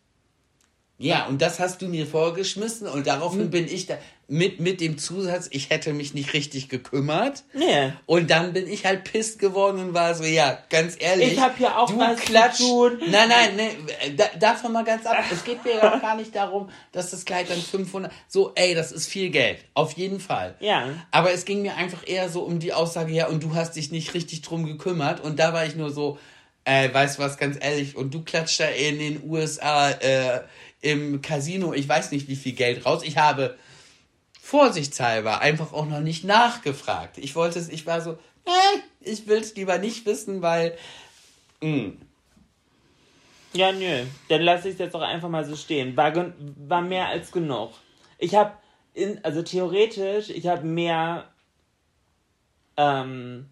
Ja, und das hast du mir vorgeschmissen und daraufhin Hm. bin ich da mit, mit dem Zusatz, ich hätte mich nicht richtig gekümmert. Nee. Und dann bin ich halt pisst geworden und war so, ja, ganz ehrlich. Ich hab hier auch du was klatsch, tun. Nein, nein, nee, da, davon mal ganz ab. Es geht mir ja auch gar nicht darum, dass das Kleid dann 500, so, ey, das ist viel Geld. Auf jeden Fall. Ja. Aber es ging mir einfach eher so um die Aussage, ja, und du hast dich nicht richtig drum gekümmert. Und da war ich nur so, äh, weißt du was, ganz ehrlich, und du klatscht da in den USA äh, im Casino, ich weiß nicht wie viel Geld raus. Ich habe vorsichtshalber einfach auch noch nicht nachgefragt. Ich wollte es, ich war so, äh, ich will es lieber nicht wissen, weil, mh, Ja, nö. Dann lasse ich es jetzt auch einfach mal so stehen. War, war mehr als genug. Ich habe, also theoretisch, ich habe mehr, ähm,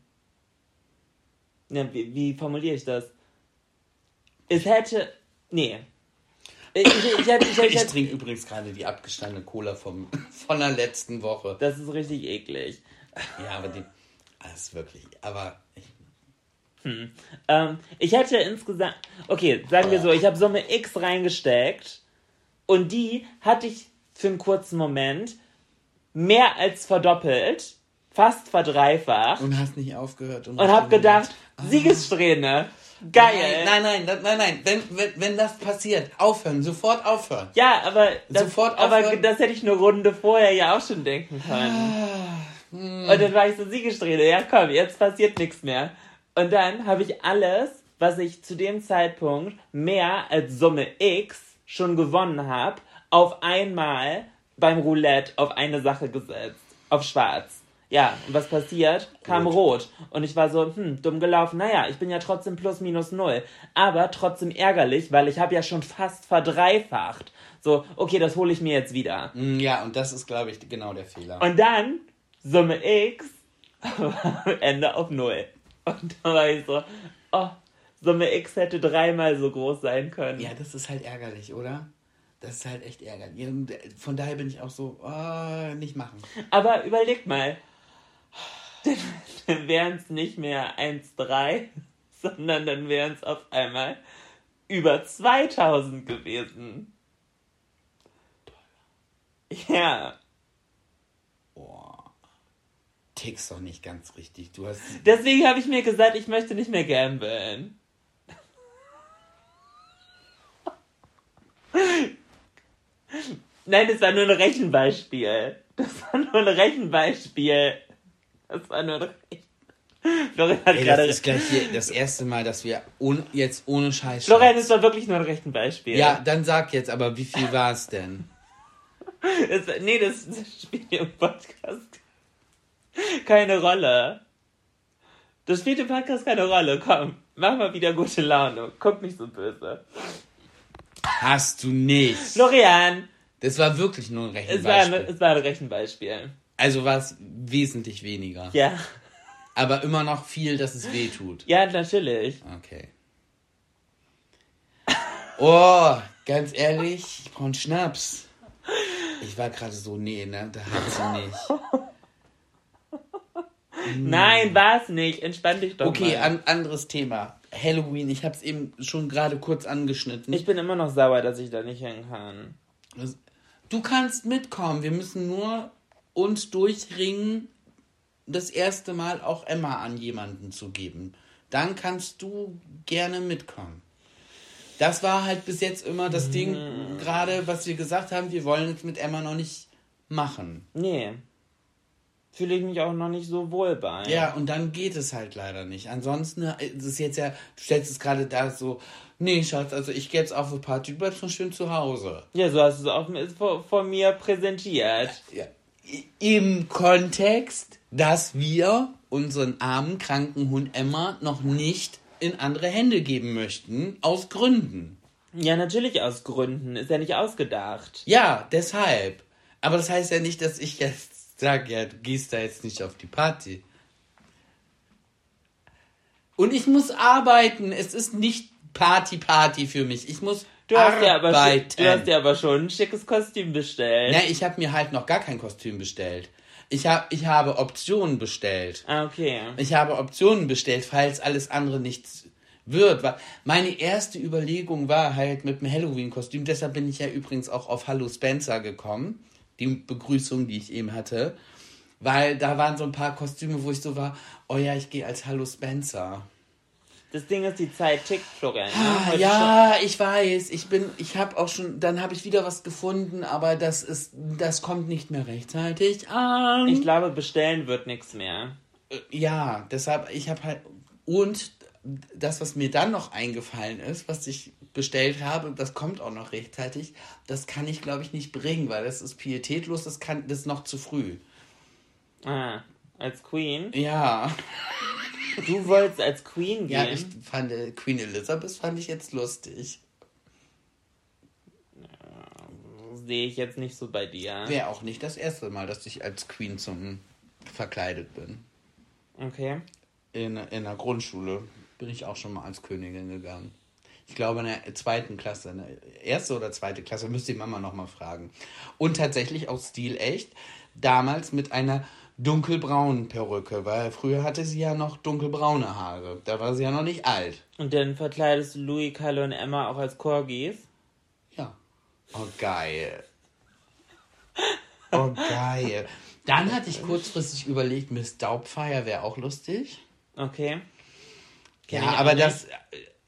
ne, wie, wie formuliere ich das? Es hätte, nee. Ich, ich, ich, hätte, ich, hätte, ich trinke übrigens gerade die abgestandene Cola vom, von der letzten Woche. das ist richtig eklig. Ja, aber die, das ist wirklich, aber ich, Ähm, ich hätte insgesamt, okay, sagen wir so, ich habe Summe X reingesteckt und die hatte ich für einen kurzen Moment mehr als verdoppelt, fast verdreifacht und hast nicht aufgehört. und habe gedacht, Siegessträhne, geil. Nein, nein, nein, nein, nein. Wenn, wenn, wenn das passiert, aufhören, sofort aufhören. Ja, aber das, Sofort aber aufhören. das hätte ich eine Runde vorher ja auch schon denken können. Und dann war ich so Siegessträhne, ja komm, jetzt passiert nichts mehr. Und dann habe ich alles, was ich zu dem Zeitpunkt mehr als Summe X schon gewonnen habe, auf einmal beim Roulette auf eine Sache gesetzt. Auf schwarz. Ja, und was passiert? Kam rot. Und ich war so, hm, dumm gelaufen. Naja, ich bin ja trotzdem plus minus null. Aber trotzdem ärgerlich, weil ich habe ja schon fast verdreifacht. So, okay, das hole ich mir jetzt wieder. Mm, Ja, und das ist, glaube ich, genau der Fehler. Und dann Summe X Ende auf Null. Und da war ich so, oh, Summe X hätte dreimal so groß sein können. ja, das ist halt ärgerlich, oder? Das ist halt echt ärgerlich. Und Von daher bin ich auch so, oh, nicht machen. Aber überleg mal, dann, dann wären es nicht mehr 1,3, sondern dann wären es auf einmal über 2000 gewesen. Ja, Tickst doch nicht ganz richtig. Du hast. deswegen habe ich mir gesagt, ich möchte nicht mehr gamblen. Nein, das war nur ein Rechenbeispiel. Das war nur ein Rechenbeispiel. Das war nur ein Rechenbeispiel. Florian hat Ey, gerade. das ist gleich hier das erste Mal, dass wir ohne, jetzt ohne Scheiß. Florian, es war wirklich nur ein Rechenbeispiel. Ja, dann sag jetzt, aber wie viel war es denn? Es, nee, das, das spielt im Podcast keine Rolle. Das spielt im Podcast keine Rolle. Komm, mach mal wieder gute Laune. Guck nicht so böse. Hast du nicht. Florian, Das war wirklich nur ein es war, ein, Rechenbeispiel. es war ein Rechenbeispiel. Also war es wesentlich weniger. Ja, Aber immer noch viel, dass es weh tut. ja, natürlich. Okay. Oh, ganz ehrlich, ich brauche einen Schnaps. Ich war gerade so, nee, ne, da hat sie nicht. Nein, war's nicht. Entspann dich doch Okay, mal. an, anderes Thema. Halloween, ich habe es eben schon gerade kurz angeschnitten. ich bin immer noch sauer, dass ich da nicht hin kann. Du kannst mitkommen. Wir müssen nur uns durchringen, das erste Mal auch Emma an jemanden zu geben. Dann kannst du gerne mitkommen. Das war halt bis jetzt immer das Ding, gerade was wir gesagt haben, wir wollen es mit Emma noch nicht machen. Nee. Fühle ich mich auch noch nicht so wohl bei. Ja, und dann geht es halt leider nicht. Ansonsten äh, ist es jetzt ja, du stellst es gerade da so, nee, Schatz, also ich gehe jetzt auf eine Party, du bleibst schon schön zu Hause. Ja, so hast du es auch vor, vor mir präsentiert. Ja. Im Kontext, dass wir unseren armen, kranken Hund Emma noch nicht in andere Hände geben möchten, aus Gründen. Ja, natürlich aus Gründen. Ist ja nicht ausgedacht. Ja, deshalb. Aber das heißt ja nicht, dass ich jetzt sage, ja, du gehst da jetzt nicht auf die Party. Und ich muss arbeiten. Es ist nicht Party, Party für mich. Ich muss Du hast, ja aber du hast ja aber schon ein schickes Kostüm bestellt. Ja, ich habe mir halt noch gar kein Kostüm bestellt. Ich, hab, ich habe Optionen bestellt. Ah, okay. Ich habe Optionen bestellt, falls alles andere nichts wird. Meine erste Überlegung war halt mit dem Halloween-Kostüm. Deshalb bin ich ja übrigens auch auf Hallo Spencer gekommen. Die Begrüßung, die ich eben hatte. Weil da waren so ein paar Kostüme, wo ich so war, oh ja, ich gehe als Hallo Spencer. Das Ding ist, die Zeit tickt, Florian. ne? Ah, ja, ich weiß. Ich bin, ich habe auch schon, dann habe ich wieder was gefunden, aber das ist, das kommt nicht mehr rechtzeitig an. schon- Ich glaube, bestellen wird nichts mehr. Ja, deshalb, ich habe halt. Und das, was mir dann noch eingefallen ist, was ich bestellt habe, das kommt auch noch rechtzeitig, das kann ich, glaube ich, nicht bringen, weil das ist pietätlos, das, kann, das ist noch zu früh. Ah, als Queen. Ja. Du wolltest als Queen Ja, gehen. ich fand äh, Queen Elizabeth fand ich jetzt lustig. Sehe ich jetzt nicht so bei dir. Wäre auch nicht das erste Mal, dass ich als Queen zum verkleidet bin. Okay. In, in der Grundschule bin ich auch schon mal als Königin gegangen. Ich glaube in der zweiten Klasse, in der erste oder zweite Klasse, müsste die Mama nochmal fragen. Und tatsächlich auch stilecht, damals mit einer dunkelbraunen Perücke, weil früher hatte sie ja noch dunkelbraune Haare. Da war sie ja noch nicht alt. Und dann verkleidest du Louis, Kalle und Emma auch als Corgis. Ja. Oh, geil. Oh, geil. Dann hatte ich kurzfristig überlegt, Miss Daubfire wäre auch lustig. Okay. Kenn Ja, aber das,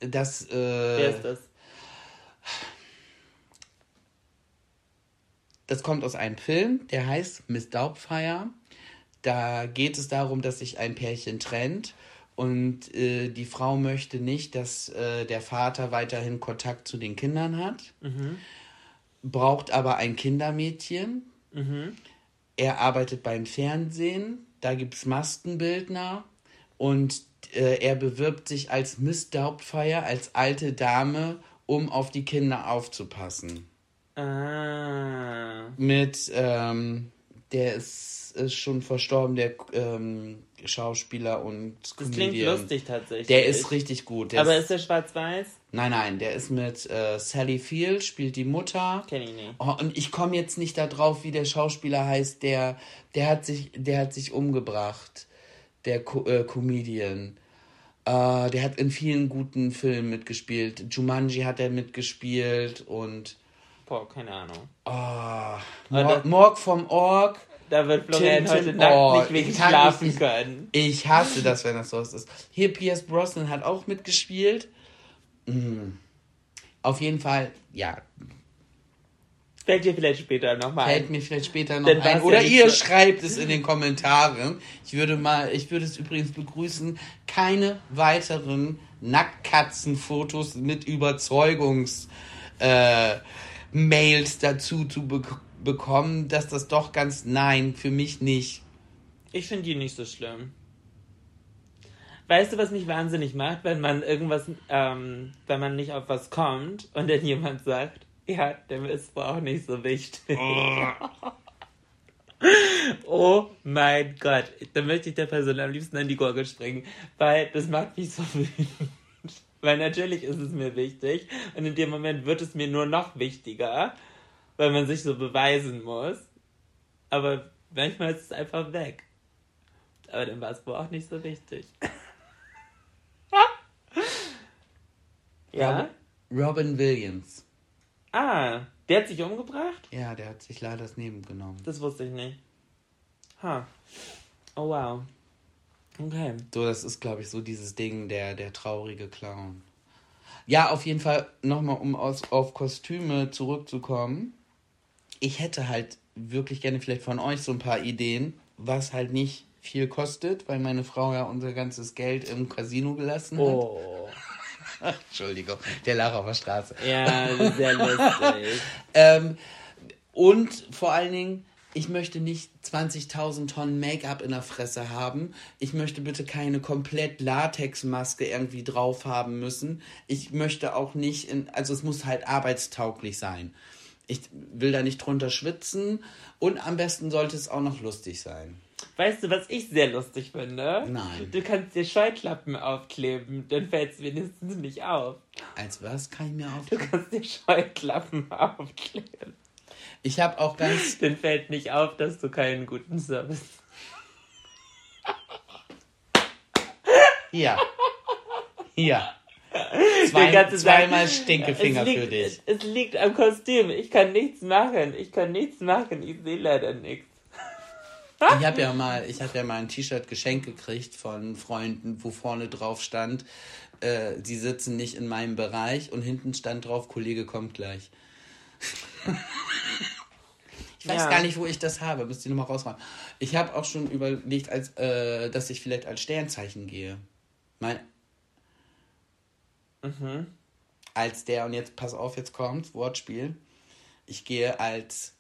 das, äh, Wer ist das? das kommt aus einem Film, der heißt Miss Daubfire. Da geht es darum, dass sich ein Pärchen trennt und äh, die Frau möchte nicht, dass äh, der Vater weiterhin Kontakt zu den Kindern hat, braucht aber ein Kindermädchen. Er arbeitet beim Fernsehen, da gibt es Maskenbildner und äh, er bewirbt sich als Miss Daubfire, als alte Dame, um auf die Kinder aufzupassen Ah. mit, ähm, der ist, ist schon verstorben, der ähm, Schauspieler und Das klingt Comedian. lustig tatsächlich. Der ist richtig gut. Der Aber ist, ist der schwarz-weiß? nein, nein, der ist mit äh, Sally Field, spielt die Mutter. Kenn ich nicht. Oh, und ich komme jetzt nicht darauf, wie der Schauspieler heißt, der, der hat sich, der hat sich umgebracht, der Co äh, Comedian. Äh, der hat in vielen guten Filmen mitgespielt. Jumanji hat er mitgespielt und Boah, keine Ahnung. oh, Aber Morg, vom Org. Da wird Florian Tim, Tim, heute Nacht oh, nicht wirklich ich schlafen nicht- können. Ich hasse das, wenn das so ist. Hier, Pierce Brosnan hat auch mitgespielt. Mm. Auf jeden Fall, ja, Fällt dir vielleicht später nochmal fällt ein. mir vielleicht später noch Dann ein. Oder ja ihr so- schreibt es in den Kommentaren. Ich würde mal, ich würde es übrigens begrüßen, keine weiteren Nacktkatzenfotos mit Überzeugungs äh, Mails dazu zu be bekommen, dass das doch ganz nein, für mich nicht. Ich finde die nicht so schlimm. Weißt du, was mich wahnsinnig macht, wenn man irgendwas, ähm, wenn man nicht auf was kommt und dann jemand sagt, ja, der ist auch nicht so wichtig. oh mein Gott. Da möchte ich der Person am liebsten an die Gurgel springen, weil das macht mich so wütend. Weil natürlich ist es mir wichtig und in dem Moment wird es mir nur noch wichtiger, weil man sich so beweisen muss. Aber manchmal ist es einfach weg. Aber dann war es wohl auch nicht so wichtig. ja? Robin Williams. Ah, der hat sich umgebracht? Ja, der hat sich leider das Leben genommen. Das wusste ich nicht. Ha. Oh wow. Okay. So, das ist, glaube ich, so dieses Ding, der, der traurige Clown. Ja, auf jeden Fall, nochmal, um aus, auf Kostüme zurückzukommen. Ich hätte halt wirklich gerne vielleicht von euch so ein paar Ideen, was halt nicht viel kostet, weil meine Frau ja unser ganzes Geld im Casino gelassen hat. Oh. Entschuldigung, der Lach auf der Straße. Ja, sehr lustig. Ähm, und vor allen Dingen, ich möchte nicht 20.000 Tonnen Make-up in der Fresse haben. Ich möchte bitte keine komplett Latexmaske irgendwie drauf haben müssen. Ich möchte auch nicht, in, also es muss halt arbeitstauglich sein. Ich will da nicht drunter schwitzen und am besten sollte es auch noch lustig sein. Weißt du, was ich sehr lustig finde? Nein. Du kannst dir Scheuklappen aufkleben, dann fällt es wenigstens nicht auf. Als was kann ich mir Du auf? kannst dir Scheuklappen aufkleben. Ich habe auch ganz Dann fällt nicht auf, dass du keinen guten Service hier. Den Zwei, zweimal Stinkefinger es liegt, für dich. Es liegt am Kostüm. Ich kann nichts machen. Ich kann nichts machen. Ich sehe leider nichts. Ich habe ja mal, ich habe ja mal ein T-Shirt geschenkt gekriegt von Freunden, wo vorne drauf stand, äh, sie sitzen nicht in meinem Bereich und hinten stand drauf, Kollege kommt gleich. ich weiß Ja. gar nicht, wo ich das habe. Müsst ihr nochmal rausfahren. Ich habe auch schon überlegt, als, äh, dass ich vielleicht als Sternzeichen gehe. Mein, Als der, und jetzt pass auf, jetzt kommt, Wortspiel. Ich gehe als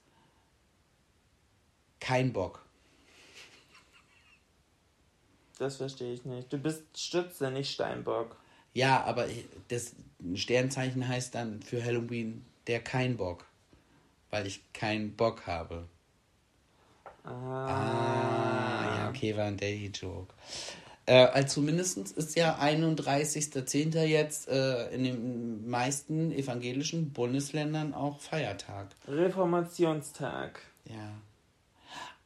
kein Bock. Das verstehe ich nicht. Du bist Stütze, nicht Steinbock. Ja, aber ich- das Sternzeichen heißt dann für Halloween der kein Bock. Weil ich keinen Bock habe. Ah, ja, okay, war ein Daily-Joke. Äh, also zumindest ist ja 31.10. jetzt äh, in den meisten evangelischen Bundesländern auch Feiertag. Reformationstag. Ja.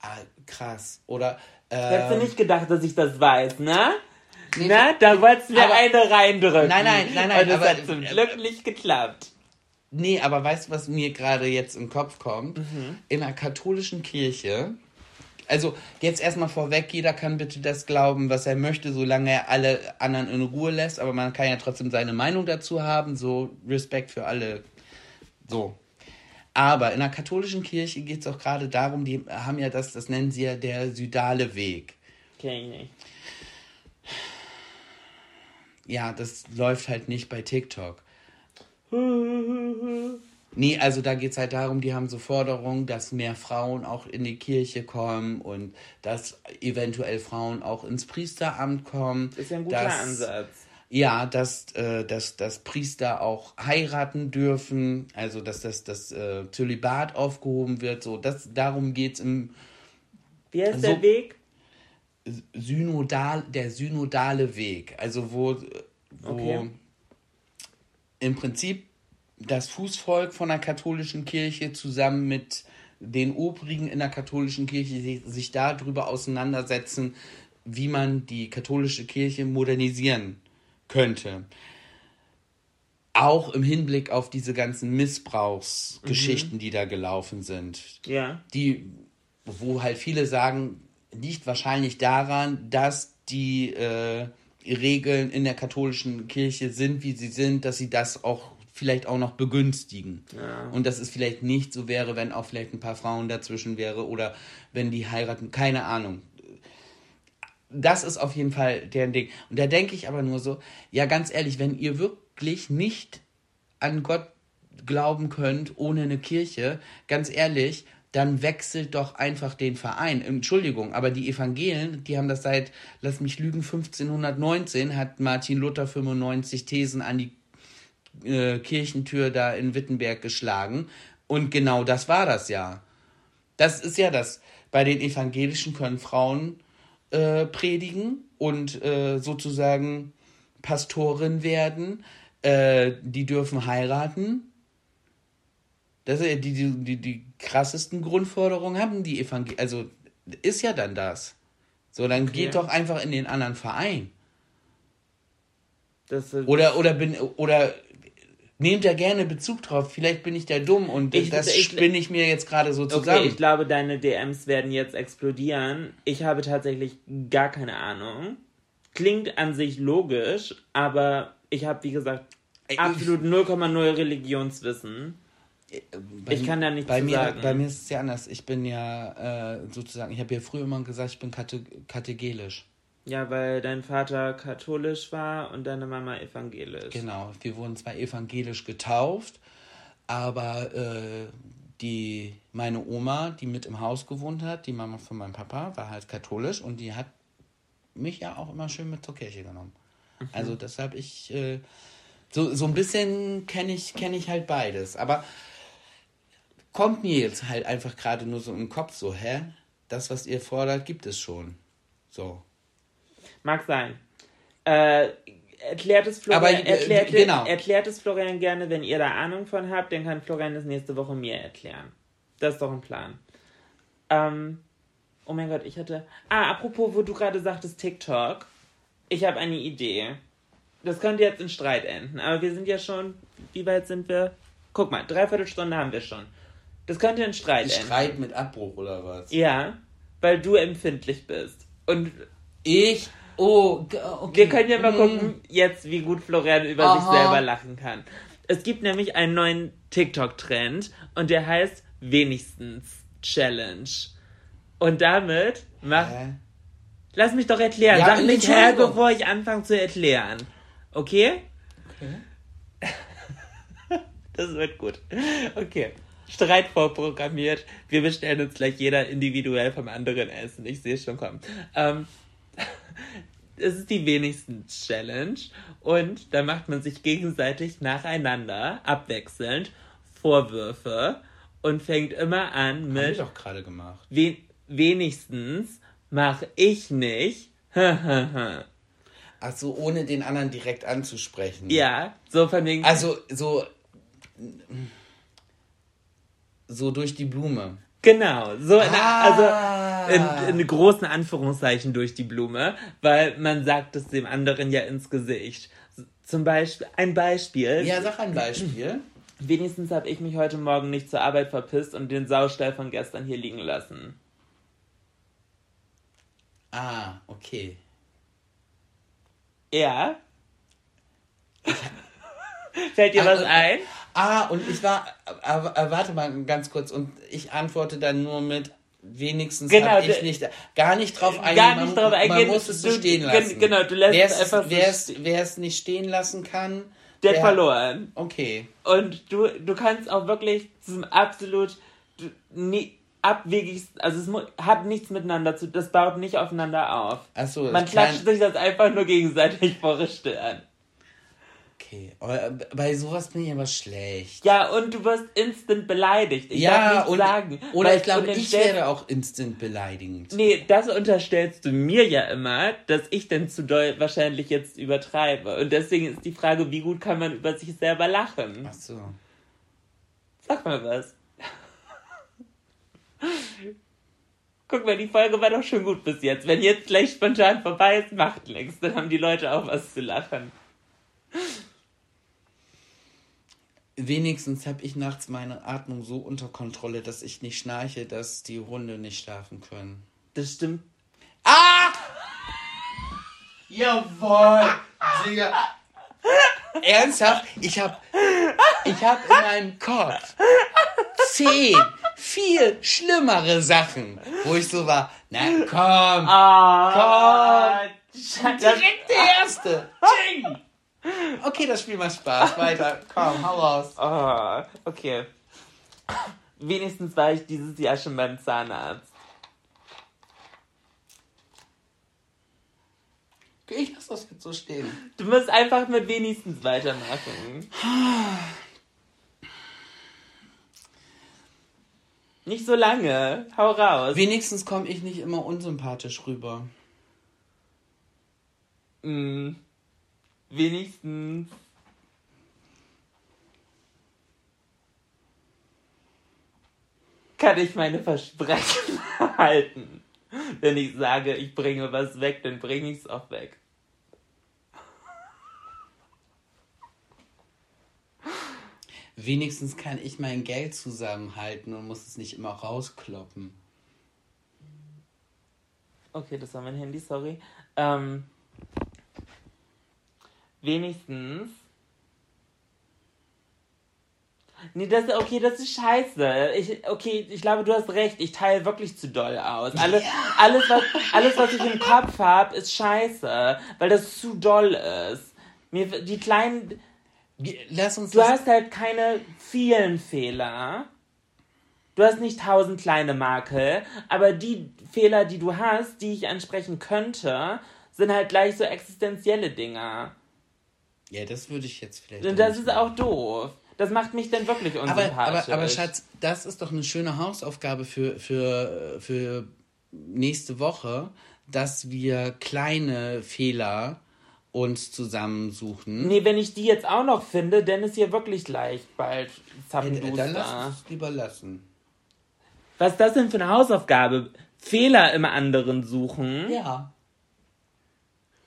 Ah, krass. Oder. Hättest du ähm, nicht gedacht, dass ich das weiß, ne? Nee, Na, da wolltest du mir aber- eine reindrücken. Nein, nein, nein, nein, Und das aber- hat zum Glück nicht geklappt. Nee, aber weißt du, was mir gerade jetzt im Kopf kommt? In der katholischen Kirche, also jetzt erstmal vorweg, jeder kann bitte das glauben, was er möchte, solange er alle anderen in Ruhe lässt, aber man kann ja trotzdem seine Meinung dazu haben, so Respekt für alle. So. Aber in der katholischen Kirche geht es auch gerade darum, die haben ja das, das nennen sie ja der Südale Weg. Kenn ich nicht. Ja, das läuft halt nicht bei TikTok. Nee, also da geht es halt darum, die haben so Forderungen, dass mehr Frauen auch in die Kirche kommen und dass eventuell Frauen auch ins Priesteramt kommen. Ist ja ein guter dass, Ansatz. Ja, dass, äh, dass, dass Priester auch heiraten dürfen, also dass das, das äh, Zölibat aufgehoben wird. So, das, darum geht es im Wie heißt So- der Weg? Synodal, der synodale Weg, also wo, wo Okay. Im Prinzip das Fußvolk von der katholischen Kirche zusammen mit den Obrigen in der katholischen Kirche sich, darüber auseinandersetzen, wie man die katholische Kirche modernisieren könnte. Auch im Hinblick auf diese ganzen Missbrauchsgeschichten, die da gelaufen sind Ja. die, wo halt viele sagen, liegt wahrscheinlich daran, dass die äh, Regeln in der katholischen Kirche sind, wie sie sind, dass sie das auch vielleicht auch noch begünstigen. Und dass es vielleicht nicht so wäre, wenn auch vielleicht ein paar Frauen dazwischen wäre oder wenn die heiraten, keine Ahnung. Das ist auf jeden Fall deren Ding. Und da denke ich aber nur so, ja ganz ehrlich, wenn ihr wirklich nicht an Gott glauben könnt ohne eine Kirche, ganz ehrlich, dann wechselt doch einfach den Verein. Entschuldigung, aber die Evangelien, die haben das seit, lass mich lügen, 1519 hat Martin Luther 95 Thesen an die äh, Kirchentür da in Wittenberg geschlagen. Und genau das war das ja. Das ist ja das. Bei den Evangelischen können Frauen äh, predigen und äh, sozusagen Pastorin werden, äh, die dürfen heiraten. Das ist ja die, die, die, die krassesten Grundforderungen haben die Evangel Also ist ja dann das. So, dann Okay. geht doch einfach in den anderen Verein. Das, Oder, oder bin, oder nehmt da gerne Bezug drauf. Vielleicht bin ich da dumm und Ich- das ich- spinne ich mir jetzt gerade so Okay, zusammen. ich glaube, deine DMs werden jetzt explodieren. Ich habe tatsächlich gar keine Ahnung. Klingt an sich logisch, aber ich habe, wie gesagt, absolut 0,0 Religionswissen. Bei ich kann da nichts bei zu mir, sagen. Bei mir ist es ja anders. Ich bin ja äh, sozusagen, ich habe ja früher immer gesagt, ich bin kate kategelisch. Ja, weil dein Vater katholisch war und deine Mama evangelisch. Genau, wir wurden zwar evangelisch getauft, aber äh, die, meine Oma, die mit im Haus gewohnt hat, die Mama von meinem Papa, war halt katholisch und die hat mich ja auch immer schön mit zur Kirche genommen. Also deshalb ich, äh, so, so ein bisschen kenne ich, kenn ich halt beides. Aber kommt mir jetzt halt einfach gerade nur so im Kopf so, hä? Das, was ihr fordert, gibt es schon. So. Mag sein. Äh, erklärt es Florian, Aber, äh, erklärt, genau. erklärt es Florian gerne, wenn ihr da Ahnung von habt, dann kann Florian das nächste Woche mir erklären. Das ist doch ein Plan. Ähm, oh mein Gott, ich hatte. Ah, apropos, wo du gerade sagtest TikTok. Ich habe eine Idee. Das könnte jetzt in Streit enden, aber wir sind ja schon. Wie weit sind wir? Guck mal, dreiviertel Stunde haben wir schon. Das könnte in Streit enden. Streit mit Abbruch oder was? Ja, weil du empfindlich bist. Und Ich? Oh, okay. Wir können ja mal Mm. gucken, jetzt, wie gut Florian über sich Aha. selber lachen kann. Es gibt nämlich einen neuen TikTok-Trend und der heißt Wenigstens Challenge. Und damit mach. Hä? Lass mich doch erklären. Ja, Sag nicht her, bevor ich anfange zu erklären. Okay? Das wird gut. Okay. Streit vorprogrammiert. Wir bestellen uns gleich jeder individuell vom anderen Essen. Ich sehe es schon kommen. Ähm, es ist die wenigsten Challenge und da macht man sich gegenseitig nacheinander, abwechselnd, Vorwürfe und fängt immer an Haben wir mit doch gerade gemacht. we wenigstens mach ich nicht. Ach so, ohne den anderen direkt anzusprechen. ja, so von wegen. Also, so. So durch die Blume. Genau, so in, Ah. also in, in großen Anführungszeichen durch die Blume, weil man sagt es dem anderen ja ins Gesicht. Zum Beispiel, ein Beispiel. Ja, sag ein Beispiel. Wenigstens habe ich mich heute Morgen nicht zur Arbeit verpisst und den Saustall von gestern hier liegen lassen. Ah, okay. Ja? Fällt dir was Ah, ein? Ah, und ich war. Aber, aber warte mal ganz kurz. Und ich antworte dann nur mit. Wenigstens Genau, ich nicht, gar nicht drauf eingehen. Gar man, nicht drauf eingehen. Man muss es so Du- stehen lassen. genau, du lässt wer es es einfach so wer es, nicht stehen lassen kann, Der hat verloren. Okay. Und du, du kannst auch wirklich zum absolut du, nie, abwegigsten, also es hat nichts miteinander zu, das baut nicht aufeinander auf. Achso, Man klatscht sich das einfach nur gegenseitig vor die Stirn. Okay, aber bei sowas bin ich aber schlecht. Ja, und du wirst instant beleidigt. Ich darf ja, und, sagen. oder ich glaube, ich werde auch instant beleidigend. Nee, das unterstellst du mir ja immer, dass ich denn zu doll wahrscheinlich jetzt übertreibe. Und deswegen ist die Frage, wie gut kann man über sich selber lachen? Ach so. Sag mal was. Guck mal, die Folge war doch schon gut bis jetzt. Wenn jetzt gleich spontan vorbei ist, macht nichts. Dann haben die Leute auch was zu lachen. Wenigstens habe ich nachts meine Atmung so unter Kontrolle, dass ich nicht schnarche, dass die Hunde nicht schlafen können. Das stimmt. Ah! Jawohl! Digga. Ernsthaft? Ich hab, ich hab in meinem Kopf zehn, viel schlimmere Sachen, wo ich so war, na komm, Ah, komm, direkt der Erste. Ching. Okay, das Spiel macht Spaß. Weiter, komm, hau raus. Ah, okay. Wenigstens war ich dieses Jahr schon beim Zahnarzt. Ich lass das jetzt so stehen. Du musst einfach mit wenigstens weitermachen. Nicht so lange. Hau raus. Wenigstens komme ich nicht immer unsympathisch rüber. Mm. Wenigstens kann ich meine Versprechen halten. Wenn ich sage, ich bringe was weg, dann bringe ich es auch weg. Wenigstens kann ich mein Geld zusammenhalten und muss es nicht immer rauskloppen. Okay, das war mein Handy, sorry. Ähm, wenigstens. Nee, das okay, das ist scheiße. Ich, okay, ich glaube, du hast recht. Ich teile wirklich zu doll aus. Alles, alles, was, alles, was ich im Kopf habe, ist scheiße, weil das zu doll ist. Mir, die kleinen. Lass uns Du hast halt keine vielen Fehler. Du hast nicht tausend kleine Makel, aber die Fehler, die du hast, die ich ansprechen könnte, sind halt gleich so existenzielle Dinger. Ja, das würde ich jetzt vielleicht. Und das ist auch doof. Das macht mich dann wirklich aber, unsympathisch. aber, aber Schatz, das ist doch eine schöne Hausaufgabe für, für, für nächste Woche, dass wir kleine Fehler uns zusammensuchen. Nee, wenn ich die jetzt auch noch finde, dann ist hier wirklich gleich bald Äh, Dann lass Zappenduster. uns lieber lassen. Was ist das denn für eine Hausaufgabe? Fehler im anderen suchen? Ja.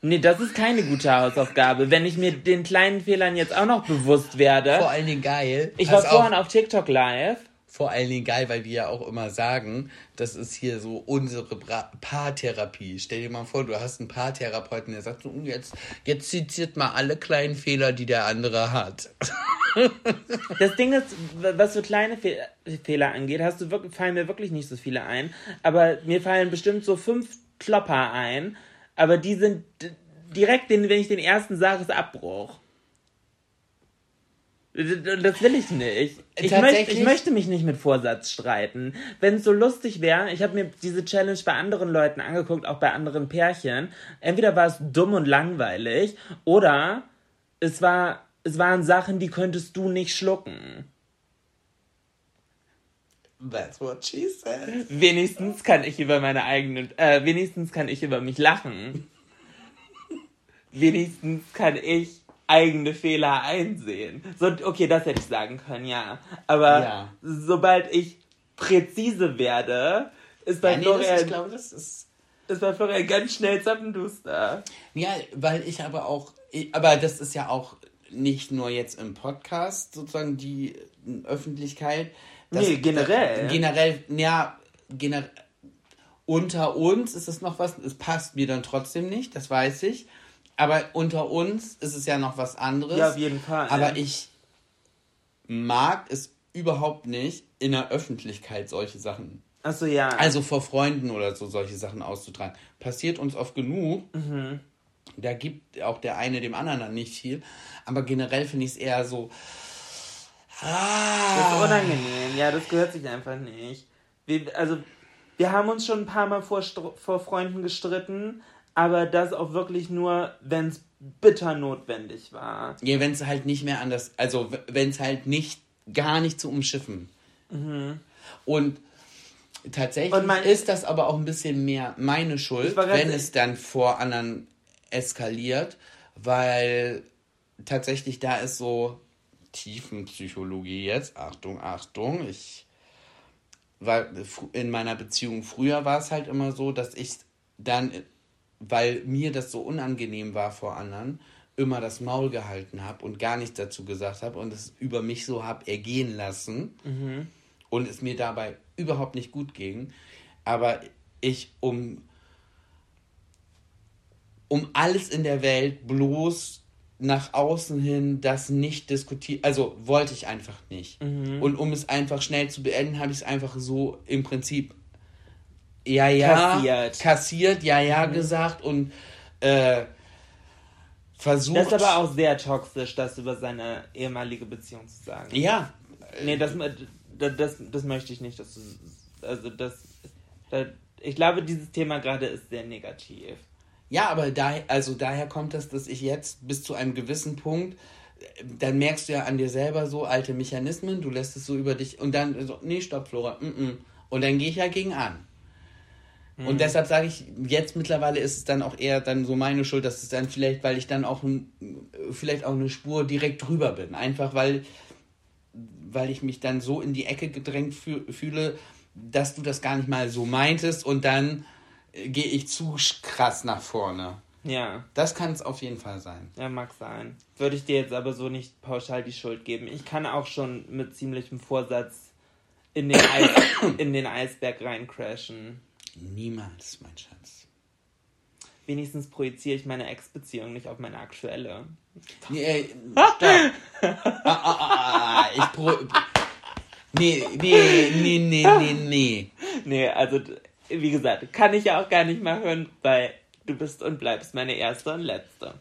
Nee, das ist keine gute Hausaufgabe. Wenn ich mir den kleinen Fehlern jetzt auch noch bewusst werde. Vor allen Dingen geil. ich war vorhin auf, TikTok live. vor allen Dingen geil, weil wir ja auch immer sagen, das ist hier so unsere Bra Paartherapie. Stell dir mal vor, du hast einen Paartherapeuten, der sagt so, "Oh, jetzt, jetzt zitiert mal alle kleinen Fehler, die der andere hat. Das Ding ist, was so kleine Fe Fehler angeht, hast du wirklich, fallen mir wirklich nicht so viele ein. Aber mir fallen bestimmt so fünf Klopper ein. Aber die sind direkt, den, wenn ich den ersten sage, ist Abbruch. Das will ich nicht. Ich, möchte, ich möchte mich nicht mit Vorsatz streiten. Wenn es so lustig wäre, ich habe mir diese Challenge bei anderen Leuten angeguckt, auch bei anderen Pärchen. Entweder war es dumm und langweilig oder es war es waren Sachen, die könntest du nicht schlucken. That's what she said. Wenigstens kann ich über meine eigenen, äh, wenigstens kann ich über mich lachen. wenigstens kann ich eigene Fehler einsehen. So, okay, das hätte ich sagen können, ja. Aber Ja. sobald ich präzise werde, ist bei Ja, nee, das, Florian, ich glaube, das ist. ist bei Florian ganz schnell zappenduster. Ja, weil ich aber auch, aber das ist ja auch nicht nur jetzt im Podcast sozusagen die Öffentlichkeit. Das, Nee, generell. Das, generell, ja, generell. Unter uns ist es noch was, es passt mir dann trotzdem nicht, das weiß ich. Aber unter uns ist es ja noch was anderes. Ja, auf jeden Fall. Aber ich mag es überhaupt nicht, in der Öffentlichkeit solche Sachen Achso, ja. also vor Freunden oder so solche Sachen auszutragen. Passiert uns oft genug. Da gibt auch der eine dem anderen dann nicht viel. Aber generell finde ich es eher so. Das ist Ah, unangenehm. Ja, das gehört sich einfach nicht. Wir, also, wir haben uns schon ein paar Mal vor, vor Freunden gestritten, aber das auch wirklich nur, wenn es bitter notwendig war. ja, wenn es halt nicht mehr anders, also wenn es halt nicht gar nicht zu umschiffen. Und tatsächlich Und mein- ist das aber auch ein bisschen mehr meine Schuld, wenn es dann vor anderen eskaliert, weil tatsächlich da ist so Tiefenpsychologie jetzt. Achtung, Achtung, ich war in meiner Beziehung früher war es halt immer so, dass ich dann, weil mir das so unangenehm war vor anderen, immer das Maul gehalten habe und gar nichts dazu gesagt habe und es über mich so habe ergehen lassen und es mir dabei überhaupt nicht gut ging. Aber ich um, um alles in der Welt bloß nach außen hin das nicht diskutieren, also wollte ich einfach nicht. Und um es einfach schnell zu beenden, habe ich es einfach so im Prinzip ja, ja, Kassiert. kassiert ja, ja gesagt und äh, versucht. Das ist aber auch sehr toxisch, das über seine ehemalige Beziehung zu sagen. ja, Nee, das, das, das, das möchte ich nicht. Dass du, also, das, das, ich glaube, dieses Thema gerade ist sehr negativ. Ja, aber da, also daher kommt das, dass ich jetzt bis zu einem gewissen Punkt, äh, dann merkst du ja an dir selber so alte Mechanismen, du lässt es so über dich und dann so, nee, stopp, Flora, mm -mm. und dann gehe ich ja gegen an. Mhm. Und deshalb sage ich, jetzt mittlerweile ist es dann auch eher dann so meine Schuld, dass es dann vielleicht, weil ich dann auch vielleicht auch eine Spur direkt drüber bin. Einfach weil, weil ich mich dann so in die Ecke gedrängt fühle, dass du das gar nicht mal so meintest und dann gehe ich zu krass nach vorne. Ja. Das kann es auf jeden Fall sein. Ja, mag sein. Würde ich dir jetzt aber so nicht pauschal die Schuld geben. Ich kann auch schon mit ziemlichem Vorsatz in den, Eis, in den Eisberg reincrashen. Niemals, mein Schatz. Wenigstens projiziere ich meine Ex-Beziehung nicht auf meine aktuelle. Nee, ey, stopp. ah, ah, ah, ah, ich pro. Nee, nee, nee, nee, nee, nee. Nee, also, wie gesagt, kann ich ja auch gar nicht mal hören, weil du bist und bleibst meine erste und letzte.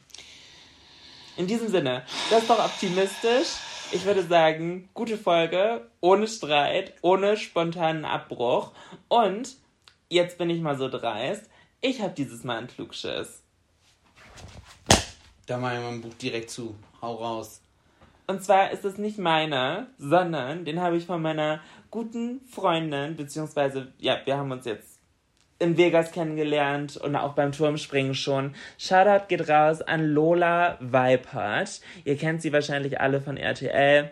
In diesem Sinne, das ist doch optimistisch. Ich würde sagen, gute Folge, ohne Streit, ohne spontanen Abbruch. Und jetzt bin ich mal so dreist. Ich habe dieses Mal einen Klugschiss. Da mache ich mein Buch direkt zu. Hau raus. Und zwar ist es nicht meiner, sondern den habe ich von meiner guten Freundin, beziehungsweise, ja, wir haben uns jetzt in Vegas kennengelernt und auch beim Turmspringen schon. Shoutout geht raus an Lola Weipert. Ihr kennt sie wahrscheinlich alle von RTL.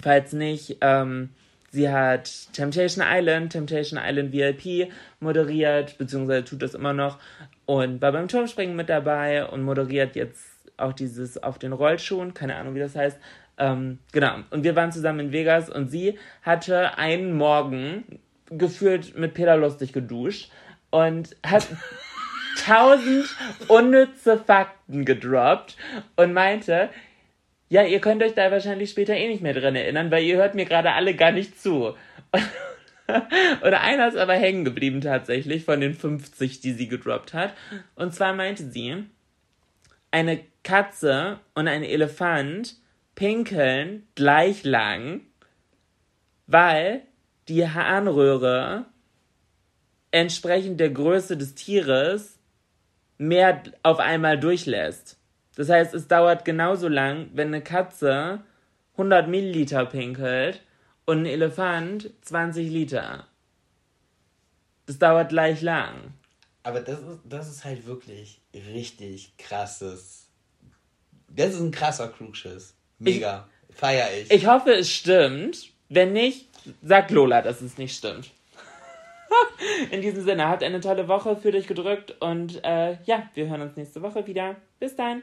Falls nicht, ähm, sie hat Temptation Island, Temptation Island VIP moderiert, beziehungsweise tut das immer noch und war beim Turmspringen mit dabei und moderiert jetzt auch dieses auf den Rollschuhen, keine Ahnung, wie das heißt. Ähm, genau. Und wir waren zusammen in Vegas und sie hatte einen Morgen gefühlt mit Peter Lustig geduscht und hat tausend unnütze Fakten gedroppt und meinte, ja, ihr könnt euch da wahrscheinlich später eh nicht mehr dran erinnern, weil ihr hört mir gerade alle gar nicht zu. Oder einer ist aber hängen geblieben tatsächlich von den 50, die sie gedroppt hat. Und zwar meinte sie, eine Katze und ein Elefant pinkeln gleich lang, weil die Harnröhre entsprechend der Größe des Tieres mehr auf einmal durchlässt. Das heißt, es dauert genauso lang, wenn eine Katze 100 Milliliter pinkelt und ein Elefant 20 Liter. Das dauert gleich lang. Aber das ist, das ist halt wirklich richtig krasses. Das ist ein krasser Klugschiss. Mega. Ich, Feier ich. Ich hoffe, es stimmt. Wenn nicht, sagt Lola, dass es nicht stimmt. In diesem Sinne, habt eine tolle Woche, fühlt euch gedrückt und äh, ja, wir hören uns nächste Woche wieder. Bis dann.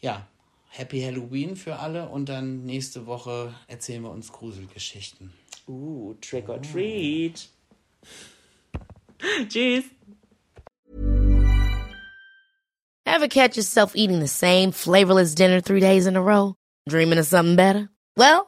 Ja, Happy Halloween für alle und dann nächste Woche erzählen wir uns Gruselgeschichten. Uh, Trick or Treat. Tschüss. Ever catch yourself eating the same flavorless dinner three days in a row? Dreaming of something better? Well,